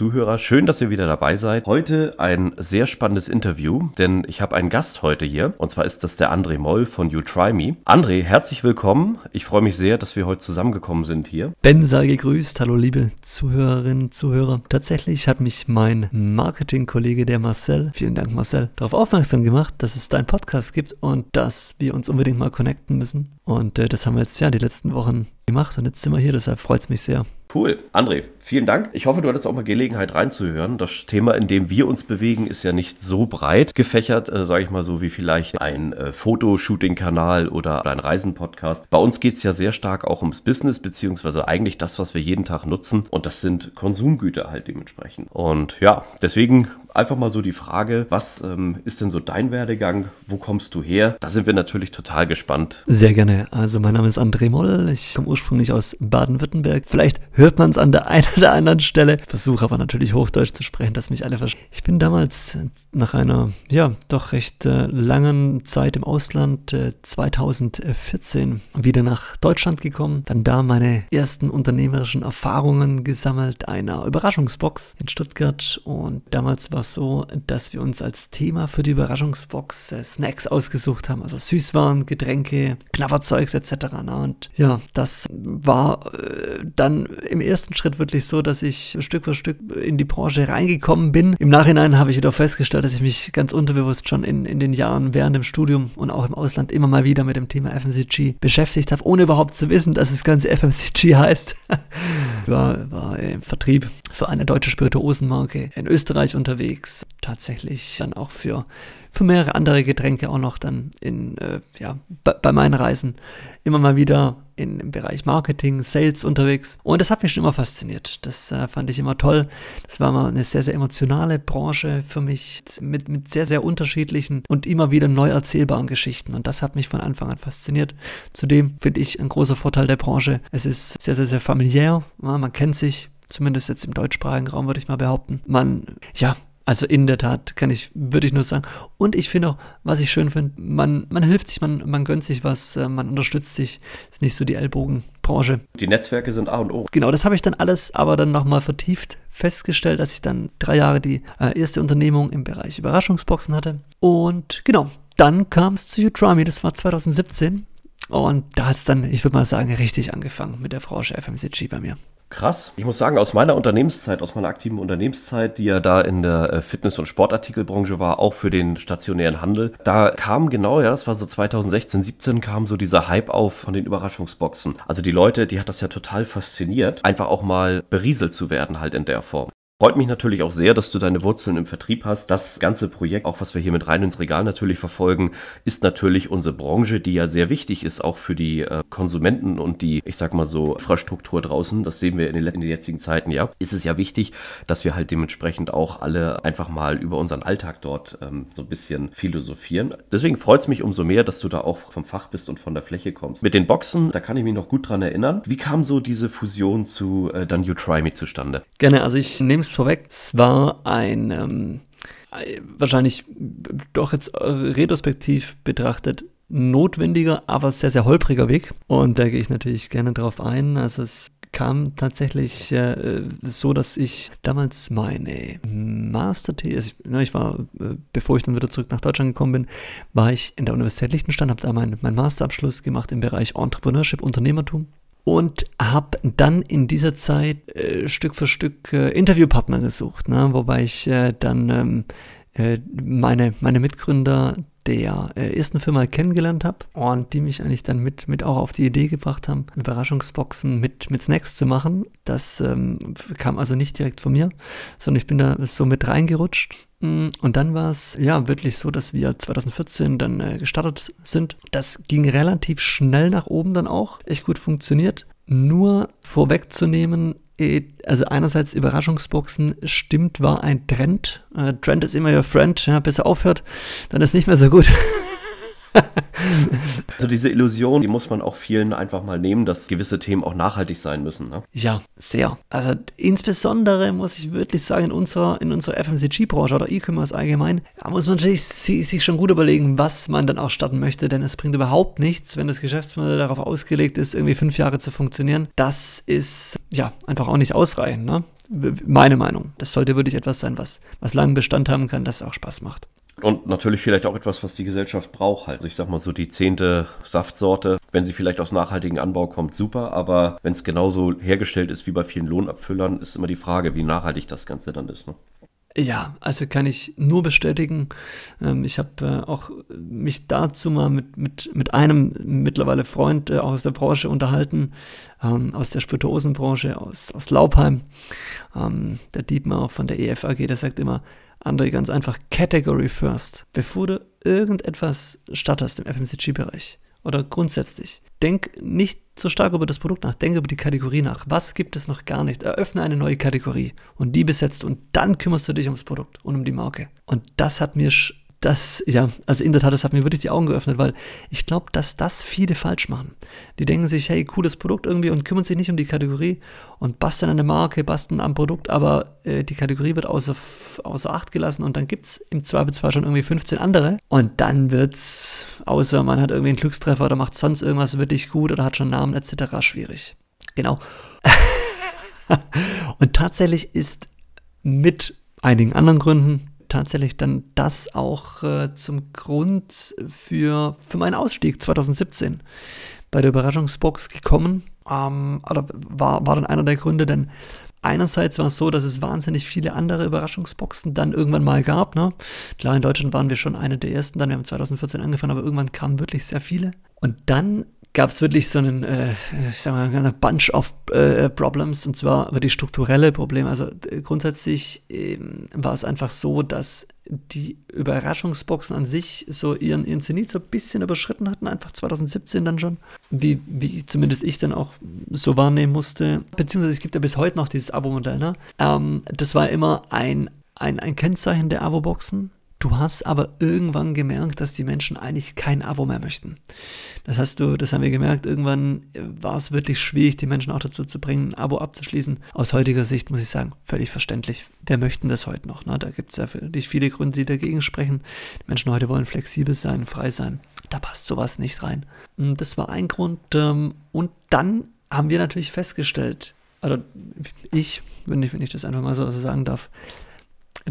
Zuhörer, schön, dass ihr wieder dabei seid. Heute ein sehr spannendes Interview, denn ich habe einen Gast heute hier und zwar ist das der André Moll von You Try Me. André, herzlich willkommen. Ich freue mich sehr, dass wir heute zusammengekommen sind hier. Ben sei gegrüßt. Hallo liebe Zuhörerinnen, Zuhörer. Tatsächlich hat mich mein Marketingkollege, der Marcel, vielen Dank Marcel, darauf aufmerksam gemacht, dass es da einen Podcast gibt und dass wir uns unbedingt mal connecten müssen. Und äh, das haben wir jetzt ja die letzten Wochen gemacht und jetzt sind wir hier, deshalb freut es mich sehr. Cool. André, vielen Dank. Ich hoffe, du hattest auch mal Gelegenheit reinzuhören. Das Thema, in dem wir uns bewegen, ist ja nicht so breit gefächert, äh, sage ich mal so, wie vielleicht ein äh, Fotoshooting-Kanal oder ein Reisen-Podcast. Bei uns geht es ja sehr stark auch ums Business, beziehungsweise eigentlich das, was wir jeden Tag nutzen. Und das sind Konsumgüter halt dementsprechend. Und ja, deswegen einfach mal so die Frage, was ähm, ist denn so dein Werdegang? Wo kommst du her? Da sind wir natürlich total gespannt. Sehr gerne. Also mein Name ist André Moll. Ich komme ursprünglich aus Baden-Württemberg. Vielleicht hört man es an der einen oder anderen Stelle. Versuche aber natürlich Hochdeutsch zu sprechen, dass mich alle verstehen. Ich bin damals nach einer, ja, doch recht äh, langen Zeit im Ausland, äh, 2014, wieder nach Deutschland gekommen. Dann da meine ersten unternehmerischen Erfahrungen gesammelt, einer Überraschungsbox in Stuttgart. Und damals war war so, dass wir uns als Thema für die Überraschungsbox Snacks ausgesucht haben, also Süßwaren, Getränke, Knabberzeugs etc. Ne? Und ja, das war äh, dann im ersten Schritt wirklich so, dass ich Stück für Stück in die Branche reingekommen bin. Im Nachhinein habe ich jedoch festgestellt, dass ich mich ganz unterbewusst schon in, in den Jahren während dem Studium und auch im Ausland immer mal wieder mit dem Thema FMCG beschäftigt habe, ohne überhaupt zu wissen, dass das ganze FMCG heißt. War, war im Vertrieb für eine deutsche Spirituosenmarke in Österreich unterwegs unterwegs. Tatsächlich dann auch für, für mehrere andere Getränke auch noch dann in, äh, ja, bei meinen Reisen immer mal wieder in, im Bereich Marketing, Sales unterwegs. Und das hat mich schon immer fasziniert. Das äh, fand ich immer toll. Das war mal eine sehr, sehr emotionale Branche für mich mit, mit sehr, sehr unterschiedlichen und immer wieder neu erzählbaren Geschichten. Und das hat mich von Anfang an fasziniert. Zudem finde ich ein großer Vorteil der Branche. Es ist sehr, sehr, sehr familiär. Ja, man kennt sich, zumindest jetzt im deutschsprachigen Raum würde ich mal behaupten. Man, ja, also in der Tat kann ich, würde ich nur sagen. Und ich finde auch, was ich schön finde, man, man hilft sich, man, man gönnt sich was, äh, man unterstützt sich. Ist nicht so die Ellbogenbranche. Die Netzwerke sind A und O. Genau, das habe ich dann alles aber dann nochmal vertieft festgestellt, dass ich dann drei Jahre die äh, erste Unternehmung im Bereich Überraschungsboxen hatte. Und genau, dann kam es zu Utrami, das war 2017. Und da hat es dann, ich würde mal sagen, richtig angefangen mit der Branche FMCG bei mir. Krass. Ich muss sagen, aus meiner Unternehmenszeit, aus meiner aktiven Unternehmenszeit, die ja da in der äh, Fitness- und Sportartikelbranche war, auch für den stationären Handel, da kam genau, ja, das war so 2016, 17, kam so dieser Hype auf von den Überraschungsboxen. Also die Leute, die hat das ja total fasziniert, einfach auch mal berieselt zu werden halt in der Form. Freut mich natürlich auch sehr, dass du deine Wurzeln im Vertrieb hast. Das ganze Projekt, auch was wir hier mit rein ins Regal natürlich verfolgen, ist natürlich unsere Branche, die ja sehr wichtig ist, auch für die äh, Konsumenten und die, ich sag mal so, Infrastruktur draußen. Das sehen wir in den, in den jetzigen Zeiten, ja. Ist es ja wichtig, dass wir halt dementsprechend auch alle einfach mal über unseren Alltag dort ähm, so ein bisschen philosophieren. Deswegen freut es mich umso mehr, dass du da auch vom Fach bist und von der Fläche kommst. Mit den Boxen, da kann ich mich noch gut dran erinnern. Wie kam so diese Fusion zu äh, dann You Try Me zustande? Gerne, also ich nehme es vorweg. Es war ein ähm, wahrscheinlich doch jetzt retrospektiv betrachtet notwendiger, aber sehr, sehr holpriger Weg. Und da gehe ich natürlich gerne drauf ein. Also es kam tatsächlich äh, so, dass ich damals meine Master-Thesis, also ich war, äh, bevor ich dann wieder zurück nach Deutschland gekommen bin, war ich in der Universität Liechtenstein, habe da meinen mein Masterabschluss gemacht im Bereich Entrepreneurship, Unternehmertum und habe dann in dieser Zeit äh, Stück für Stück äh, Interviewpartner gesucht, ne? wobei ich äh, dann ähm, äh, meine, meine Mitgründer der äh, ersten Firma kennengelernt habe und die mich eigentlich dann mit, mit auch auf die Idee gebracht haben, Überraschungsboxen mit, mit Snacks zu machen. Das ähm, kam also nicht direkt von mir, sondern ich bin da so mit reingerutscht Mm, und dann war es ja wirklich so, dass wir 2014 dann äh, gestartet sind. Das ging relativ schnell nach oben dann auch, echt gut funktioniert. Nur vorwegzunehmen, also einerseits Überraschungsboxen stimmt, war ein Trend. Äh, Trend ist immer your friend, ja, bis er aufhört, dann ist nicht mehr so gut. Also diese Illusion, die muss man auch vielen einfach mal nehmen, dass gewisse Themen auch nachhaltig sein müssen. Ne? Ja, sehr. Also insbesondere muss ich wirklich sagen, in unserer, in unserer FMCG-Branche oder E-Commerce allgemein, da muss man sich, sich schon gut überlegen, was man dann auch starten möchte, denn es bringt überhaupt nichts, wenn das Geschäftsmodell darauf ausgelegt ist, irgendwie fünf Jahre zu funktionieren. Das ist ja einfach auch nicht ausreichend. Ne? Meine Meinung. Das sollte wirklich etwas sein, was, was langen Bestand haben kann, das auch Spaß macht. Und natürlich vielleicht auch etwas, was die Gesellschaft braucht. Also ich sag mal so die zehnte Saftsorte, wenn sie vielleicht aus nachhaltigem Anbau kommt, super. Aber wenn es genauso hergestellt ist wie bei vielen Lohnabfüllern, ist immer die Frage, wie nachhaltig das Ganze dann ist. Ne? Ja, also kann ich nur bestätigen. Ähm, ich habe äh, auch mich dazu mal mit, mit, mit einem mittlerweile Freund äh, aus der Branche unterhalten, ähm, aus der Spirituosenbranche, aus, aus Laubheim. Ähm, der Dietmar von der EFAG, der sagt immer, André, ganz einfach, Category First. Bevor du irgendetwas startest im FMCG-Bereich oder grundsätzlich, denk nicht so stark über das Produkt nach, denk über die Kategorie nach. Was gibt es noch gar nicht? Eröffne eine neue Kategorie und die besetzt und dann kümmerst du dich ums Produkt und um die Marke. Und das hat mir das, ja, also in der Tat, das hat mir wirklich die Augen geöffnet, weil ich glaube, dass das viele falsch machen. Die denken sich, hey, cooles Produkt irgendwie und kümmern sich nicht um die Kategorie und basteln an der Marke, basteln am Produkt, aber äh, die Kategorie wird außer, außer Acht gelassen und dann gibt es im Zweifelsfall schon irgendwie 15 andere und dann wird es, außer man hat irgendwie einen Glückstreffer oder macht sonst irgendwas wirklich gut oder hat schon Namen etc., schwierig. Genau. und tatsächlich ist mit einigen anderen Gründen tatsächlich dann das auch äh, zum Grund für, für meinen Ausstieg 2017 bei der Überraschungsbox gekommen. Ähm, oder war, war dann einer der Gründe, denn einerseits war es so, dass es wahnsinnig viele andere Überraschungsboxen dann irgendwann mal gab. Ne? Klar, in Deutschland waren wir schon eine der ersten, dann wir haben 2014 angefangen, aber irgendwann kamen wirklich sehr viele. Und dann gab es wirklich so einen, äh, ich sag mal, eine Bunch of äh, Problems und zwar wirklich strukturelle Probleme. Also grundsätzlich ähm, war es einfach so, dass die Überraschungsboxen an sich so ihren, ihren Zenit so ein bisschen überschritten hatten, einfach 2017 dann schon, wie, wie zumindest ich dann auch so wahrnehmen musste. Beziehungsweise es gibt ja bis heute noch dieses Abo-Modell. Ne? Ähm, das war immer ein, ein, ein Kennzeichen der Abo-Boxen Du hast aber irgendwann gemerkt, dass die Menschen eigentlich kein Abo mehr möchten. Das hast du, das haben wir gemerkt, irgendwann war es wirklich schwierig, die Menschen auch dazu zu bringen, ein Abo abzuschließen. Aus heutiger Sicht muss ich sagen, völlig verständlich. Wer möchten das heute noch? Ne? Da gibt es ja nicht viele Gründe, die dagegen sprechen. Die Menschen heute wollen flexibel sein, frei sein. Da passt sowas nicht rein. Das war ein Grund. Ähm, und dann haben wir natürlich festgestellt, also ich, wenn ich, wenn ich das einfach mal so sagen darf,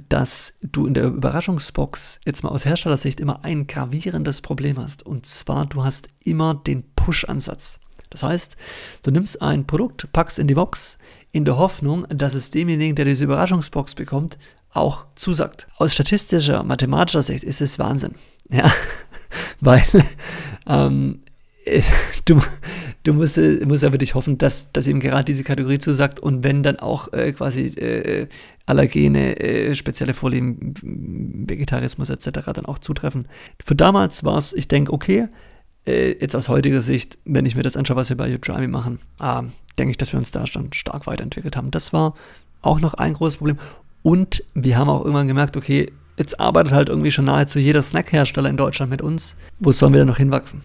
dass du in der Überraschungsbox jetzt mal aus Herstellersicht immer ein gravierendes Problem hast. Und zwar, du hast immer den Push-Ansatz. Das heißt, du nimmst ein Produkt, packst in die Box, in der Hoffnung, dass es demjenigen, der diese Überraschungsbox bekommt, auch zusagt. Aus statistischer, mathematischer Sicht ist es Wahnsinn. Ja, weil ähm, du, du musst, musst ja wirklich hoffen, dass, dass eben gerade diese Kategorie zusagt und wenn dann auch äh, quasi äh, Allergene, äh, spezielle Vorlieben, Vegetarismus etc. dann auch zutreffen. Für damals war es, ich denke, okay, äh, jetzt aus heutiger Sicht, wenn ich mir das anschaue, was wir bei Udemy machen, ah, denke ich, dass wir uns da schon stark weiterentwickelt haben. Das war auch noch ein großes Problem. Und wir haben auch irgendwann gemerkt, okay, jetzt arbeitet halt irgendwie schon nahezu jeder Snackhersteller in Deutschland mit uns. Wo sollen wir denn noch hinwachsen?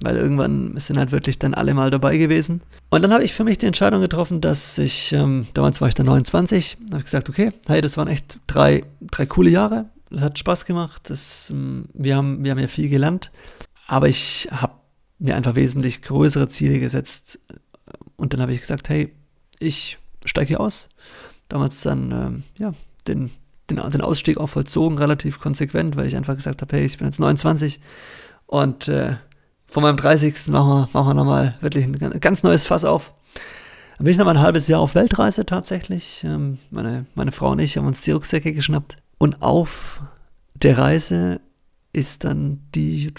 Weil irgendwann sind halt wirklich dann alle mal dabei gewesen. Und dann habe ich für mich die Entscheidung getroffen, dass ich, ähm, damals war ich dann 29, habe ich gesagt, okay, hey, das waren echt drei, drei coole Jahre, das hat Spaß gemacht, das, ähm, wir, haben, wir haben ja viel gelernt, aber ich habe mir einfach wesentlich größere Ziele gesetzt und dann habe ich gesagt, hey, ich steige hier aus. Damals dann, ähm, ja, den, den, den Ausstieg auch vollzogen, relativ konsequent, weil ich einfach gesagt habe, hey, ich bin jetzt 29 und äh, von meinem 30. machen wir, machen wir nochmal wirklich ein ganz neues Fass auf. Dann bin ich nochmal ein halbes Jahr auf Weltreise tatsächlich. Ähm, meine, meine Frau und ich haben uns die Rucksäcke geschnappt. Und auf der Reise ist dann die,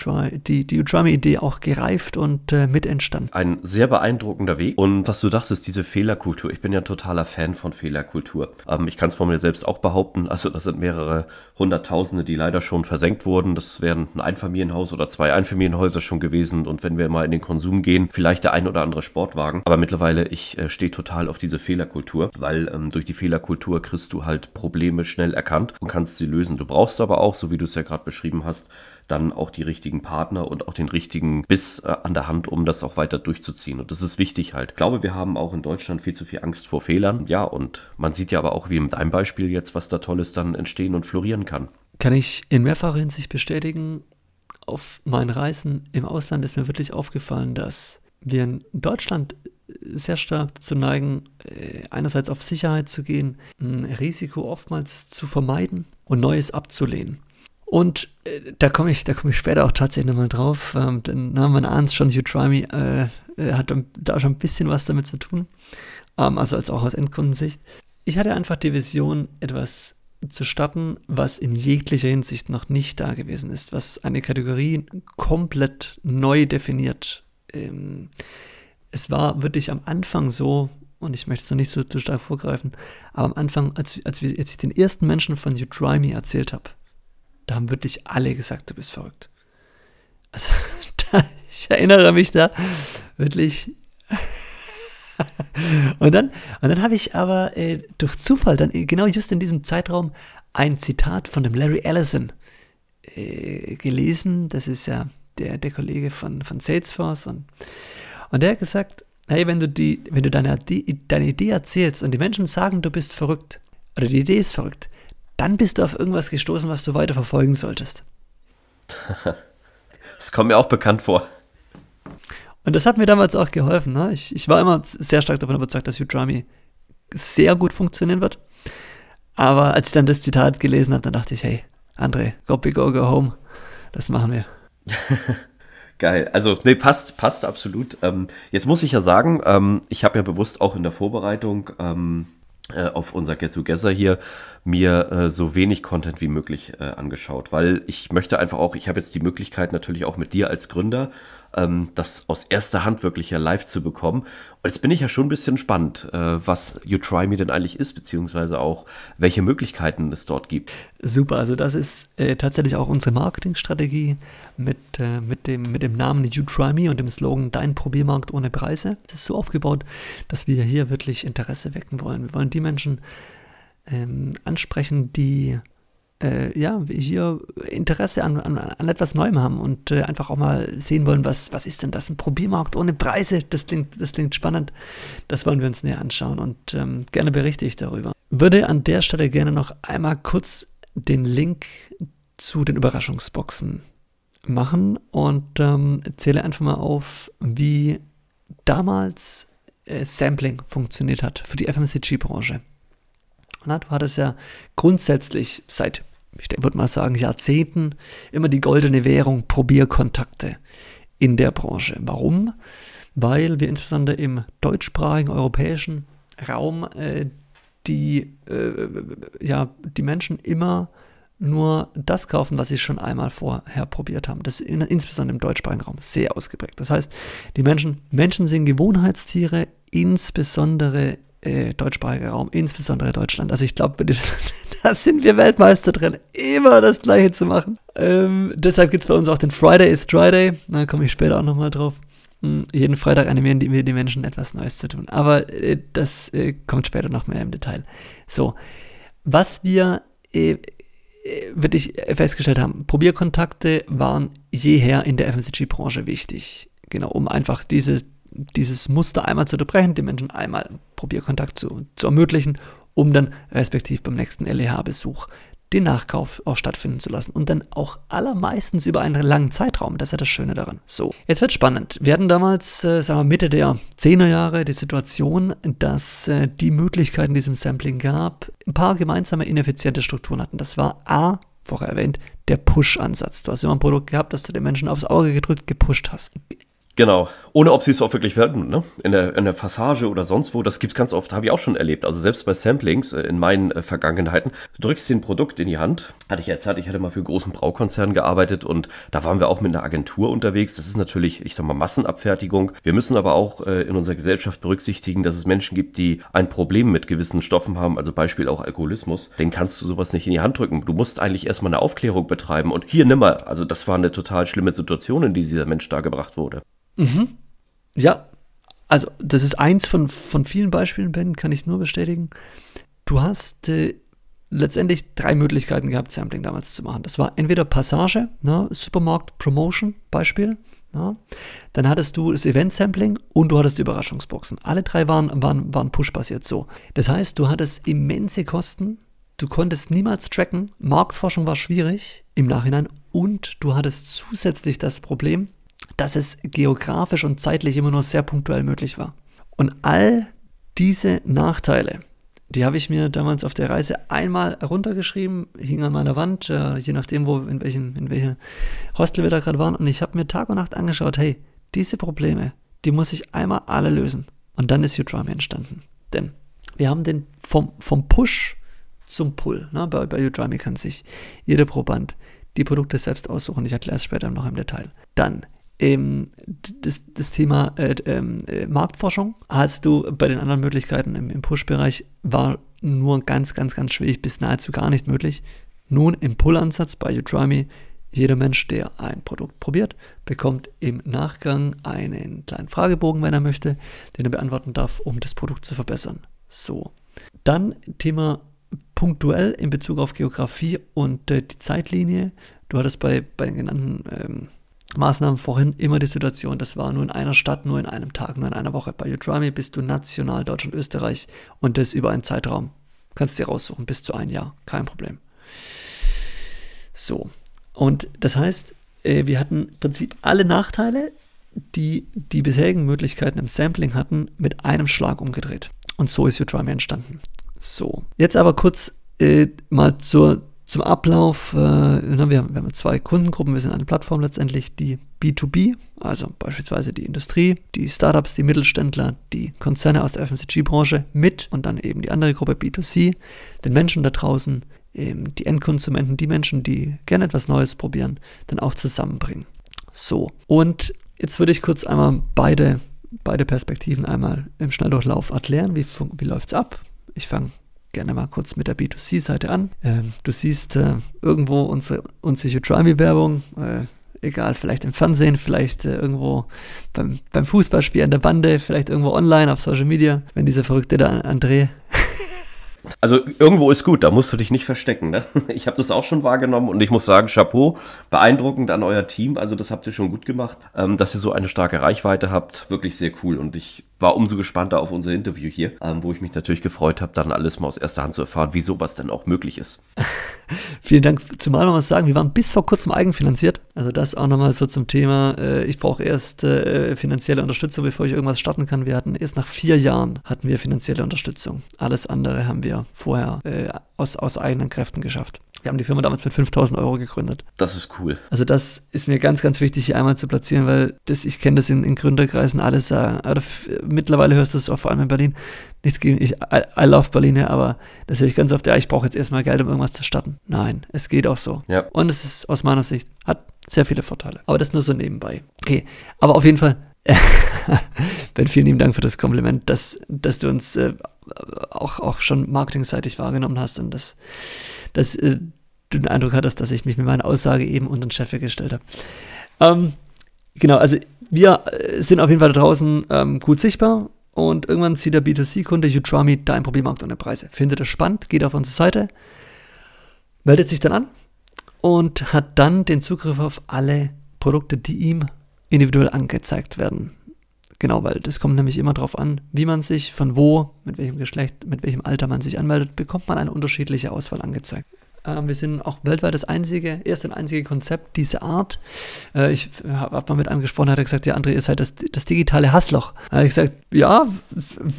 die, die Udemy-Idee auch gereift und äh, mit entstanden. Ein sehr beeindruckender Weg. Und was du dachtest, diese Fehlerkultur. Ich bin ja totaler Fan von Fehlerkultur. Ähm, ich kann es von mir selbst auch behaupten. Also das sind mehrere Hunderttausende, die leider schon versenkt wurden. Das wären ein Einfamilienhaus oder zwei Einfamilienhäuser schon gewesen. Und wenn wir mal in den Konsum gehen, vielleicht der ein oder andere Sportwagen. Aber mittlerweile, ich äh, stehe total auf diese Fehlerkultur, weil ähm, durch die Fehlerkultur kriegst du halt Probleme schnell erkannt und kannst sie lösen. Du brauchst aber auch, so wie du es ja gerade beschrieben hast, hast, dann auch die richtigen Partner und auch den richtigen Biss äh, an der Hand, um das auch weiter durchzuziehen. Und das ist wichtig halt. Ich glaube, wir haben auch in Deutschland viel zu viel Angst vor Fehlern. Ja, und man sieht ja aber auch, wie mit einem Beispiel jetzt, was da Tolles dann entstehen und florieren kann. Kann ich in mehrfacher Hinsicht bestätigen. Auf meinen Reisen im Ausland ist mir wirklich aufgefallen, dass wir in Deutschland sehr stark dazu neigen, äh, einerseits auf Sicherheit zu gehen, ein Risiko oftmals zu vermeiden und Neues abzulehnen. Und äh, da komme ich, da ich später auch tatsächlich nochmal drauf, ähm, denn na, man ahnt schon, You Try Me äh, hat da schon ein bisschen was damit zu tun, ähm, also als auch aus Endkundensicht. Ich hatte einfach die Vision, etwas zu starten, was in jeglicher Hinsicht noch nicht da gewesen ist, was eine Kategorie komplett neu definiert. Ähm, es war wirklich am Anfang so, und ich möchte es noch nicht so zu stark vorgreifen, aber am Anfang, als, als, als ich den ersten Menschen von You Try Me erzählt habe, da haben wirklich alle gesagt, du bist verrückt. Also, da, ich erinnere mich da wirklich. und dann, und dann habe ich aber äh, durch Zufall dann genau just in diesem Zeitraum ein Zitat von dem Larry Ellison äh, gelesen. Das ist ja der, der Kollege von, von Salesforce und und der hat gesagt, hey, wenn du, die, wenn du deine, die, deine Idee erzählst und die Menschen sagen, du bist verrückt oder die Idee ist verrückt, dann bist du auf irgendwas gestoßen, was du weiter verfolgen solltest. Das kommt mir auch bekannt vor. Und das hat mir damals auch geholfen. Ne? Ich, ich war immer sehr stark davon überzeugt, dass Udrami sehr gut funktionieren wird. Aber als ich dann das Zitat gelesen habe, dann dachte ich, hey, André, go big or go home. Das machen wir. Geil. Also, nee, passt, passt absolut. Ähm, jetzt muss ich ja sagen, ähm, ich habe ja bewusst auch in der Vorbereitung ähm, äh, auf unser Get Together hier mir äh, so wenig Content wie möglich äh, angeschaut, weil ich möchte einfach auch, ich habe jetzt die Möglichkeit natürlich auch mit dir als Gründer ähm, das aus erster Hand wirklich ja live zu bekommen. Und jetzt bin ich ja schon ein bisschen spannend, äh, was You Try Me denn eigentlich ist, beziehungsweise auch welche Möglichkeiten es dort gibt. Super, also das ist äh, tatsächlich auch unsere Marketingstrategie mit, äh, mit, dem, mit dem Namen You Try Me und dem Slogan Dein Probiermarkt ohne Preise. Das ist so aufgebaut, dass wir hier wirklich Interesse wecken wollen. Wir wollen die Menschen ähm, ansprechen, die äh, ja, hier Interesse an, an, an, etwas Neuem haben und äh, einfach auch mal sehen wollen, was, was ist denn das? Ein Probiermarkt ohne Preise? Das klingt, das klingt spannend. Das wollen wir uns näher anschauen und ähm, gerne berichte ich darüber. Würde an der Stelle gerne noch einmal kurz den Link zu den Überraschungsboxen machen und ähm, zähle einfach mal auf, wie damals äh, Sampling funktioniert hat für die FMCG-Branche. Du hattest ja grundsätzlich seit ich würde mal sagen, Jahrzehnten immer die goldene Währung Probierkontakte in der Branche. Warum? Weil wir insbesondere im deutschsprachigen europäischen Raum äh, die, äh, ja, die Menschen immer nur das kaufen, was sie schon einmal vorher probiert haben. Das ist in, insbesondere im deutschsprachigen Raum sehr ausgeprägt. Das heißt, die Menschen, Menschen sind Gewohnheitstiere, insbesondere äh, deutschsprachiger Raum, insbesondere Deutschland. Also ich glaube, da sind wir Weltmeister drin, immer das Gleiche zu machen. Ähm, deshalb gibt es bei uns auch den Friday is Friday. Da komme ich später auch nochmal drauf. Hm, jeden Freitag animieren wir die Menschen etwas Neues zu tun. Aber äh, das äh, kommt später noch mehr im Detail. So, was wir äh, wirklich festgestellt haben, Probierkontakte waren jeher in der FMCG-Branche wichtig. Genau, um einfach diese dieses Muster einmal zu unterbrechen, den Menschen einmal Probierkontakt zu, zu ermöglichen, um dann respektiv beim nächsten LEH-Besuch den Nachkauf auch stattfinden zu lassen und dann auch allermeistens über einen langen Zeitraum. Das ist ja das Schöne daran. So, jetzt wird spannend. Wir hatten damals, äh, sagen wir Mitte der 10er Jahre, die Situation, dass äh, die Möglichkeiten, die es im Sampling gab, ein paar gemeinsame ineffiziente Strukturen hatten. Das war A, vorher erwähnt, der Push-Ansatz. Du hast immer ein Produkt gehabt, das du den Menschen aufs Auge gedrückt, gepusht hast. Genau. Ohne ob sie es auch wirklich verwenden, ne? In der, in der Passage oder sonst wo. Das gibt's ganz oft, habe ich auch schon erlebt. Also selbst bei Samplings äh, in meinen äh, Vergangenheiten. Du drückst dir ein Produkt in die Hand. Hatte ich ja erzählt, ich hatte mal für einen großen Braukonzern gearbeitet und da waren wir auch mit einer Agentur unterwegs. Das ist natürlich, ich sag mal, Massenabfertigung. Wir müssen aber auch äh, in unserer Gesellschaft berücksichtigen, dass es Menschen gibt, die ein Problem mit gewissen Stoffen haben, also Beispiel auch Alkoholismus. Den kannst du sowas nicht in die Hand drücken. Du musst eigentlich erstmal eine Aufklärung betreiben. Und hier nimmer. Also das war eine total schlimme Situation, in die dieser Mensch da gebracht wurde. Mhm. Ja, also das ist eins von, von vielen Beispielen, Ben, kann ich nur bestätigen. Du hast äh, letztendlich drei Möglichkeiten gehabt, Sampling damals zu machen. Das war entweder Passage, ne, Supermarkt Promotion Beispiel. Ja. Dann hattest du das Event-Sampling und du hattest die Überraschungsboxen. Alle drei waren, waren, waren push-basiert so. Das heißt, du hattest immense Kosten, du konntest niemals tracken, Marktforschung war schwierig im Nachhinein und du hattest zusätzlich das Problem, dass es geografisch und zeitlich immer nur sehr punktuell möglich war. Und all diese Nachteile, die habe ich mir damals auf der Reise einmal runtergeschrieben, hing an meiner Wand, äh, je nachdem, wo, in welchem, in welchem Hostel wir da gerade waren. Und ich habe mir Tag und Nacht angeschaut, hey, diese Probleme, die muss ich einmal alle lösen. Und dann ist Udemy entstanden. Denn wir haben den vom, vom Push zum Pull. Ne? Bei, bei Udemy kann sich jeder Proband die Produkte selbst aussuchen. Ich erkläre es später noch im Detail. Dann ähm, das, das, Thema äh, äh, Marktforschung hast du bei den anderen Möglichkeiten im, im Push-Bereich war nur ganz, ganz, ganz schwierig bis nahezu gar nicht möglich. Nun im Pull-Ansatz bei Udemy, jeder Mensch, der ein Produkt probiert, bekommt im Nachgang einen kleinen Fragebogen, wenn er möchte, den er beantworten darf, um das Produkt zu verbessern. So. Dann Thema punktuell in Bezug auf Geografie und äh, die Zeitlinie. Du hattest bei, bei den genannten ähm, Maßnahmen vorhin immer die Situation, das war nur in einer Stadt, nur in einem Tag, nur in einer Woche. Bei Udemy bist du national Deutschland, Österreich und das über einen Zeitraum. Kannst dir raussuchen, bis zu ein Jahr, kein Problem. So, und das heißt, äh, wir hatten im Prinzip alle Nachteile, die die bisherigen Möglichkeiten im Sampling hatten, mit einem Schlag umgedreht. Und so ist Udemy entstanden. So, jetzt aber kurz äh, mal zur zum Ablauf, äh, wir, haben, wir haben zwei Kundengruppen, wir sind eine Plattform letztendlich, die B2B, also beispielsweise die Industrie, die Startups, die Mittelständler, die Konzerne aus der FMCG-Branche mit und dann eben die andere Gruppe B2C, den Menschen da draußen, eben die Endkonsumenten, die Menschen, die gerne etwas Neues probieren, dann auch zusammenbringen. So, und jetzt würde ich kurz einmal beide, beide Perspektiven einmal im Schnelldurchlauf erklären. Wie, wie läuft es ab? Ich fange gerne mal kurz mit der B2C-Seite an. Ähm, du siehst äh, irgendwo unsere, unsere Try-Me-Werbung, äh, egal, vielleicht im Fernsehen, vielleicht äh, irgendwo beim, beim Fußballspiel an der Bande, vielleicht irgendwo online auf Social Media, wenn dieser verrückte da André also irgendwo ist gut, da musst du dich nicht verstecken. Ne? Ich habe das auch schon wahrgenommen und ich muss sagen, Chapeau, beeindruckend an euer Team. Also das habt ihr schon gut gemacht, ähm, dass ihr so eine starke Reichweite habt. Wirklich sehr cool und ich war umso gespannter auf unser Interview hier, ähm, wo ich mich natürlich gefreut habe, dann alles mal aus erster Hand zu erfahren, wie sowas denn auch möglich ist. Vielen Dank. Zumal noch was sagen, wir waren bis vor kurzem eigenfinanziert. Also das auch nochmal so zum Thema, äh, ich brauche erst äh, finanzielle Unterstützung, bevor ich irgendwas starten kann. Wir hatten erst nach vier Jahren hatten wir finanzielle Unterstützung. Alles andere haben wir vorher äh, aus, aus eigenen Kräften geschafft. Wir haben die Firma damals mit 5000 Euro gegründet. Das ist cool. Also das ist mir ganz, ganz wichtig hier einmal zu platzieren, weil das, ich kenne das in, in Gründerkreisen alles sagen. Oder mittlerweile hörst du es auch vor allem in Berlin. Nichts gegen, ich, I, I love Berlin, ja, aber das höre ich ganz oft, ja, ich brauche jetzt erstmal Geld, um irgendwas zu starten. Nein, es geht auch so. Ja. Und es ist aus meiner Sicht, hat sehr viele Vorteile. Aber das nur so nebenbei. Okay, aber auf jeden Fall, Ben, vielen lieben Dank für das Kompliment, dass, dass du uns äh, auch, auch schon marketingseitig wahrgenommen hast und dass, dass äh, du den Eindruck hattest, dass ich mich mit meiner Aussage eben unter den Chef gestellt habe. Ähm, genau, also wir äh, sind auf jeden Fall da draußen ähm, gut sichtbar und irgendwann sieht der B2C-Kunde Utrami dein Problemmarkt ohne Preise. Findet er spannend, geht auf unsere Seite, meldet sich dann an und hat dann den Zugriff auf alle Produkte, die ihm individuell angezeigt werden. Genau, weil das kommt nämlich immer darauf an, wie man sich, von wo, mit welchem Geschlecht, mit welchem Alter man sich anmeldet, bekommt man eine unterschiedliche Auswahl angezeigt. Ähm, wir sind auch weltweit das einzige, erste und einzige Konzept dieser Art. Äh, ich habe mal mit einem gesprochen, hat er gesagt, ja, André, ihr seid das, das digitale Hassloch. Da habe ich gesagt, ja,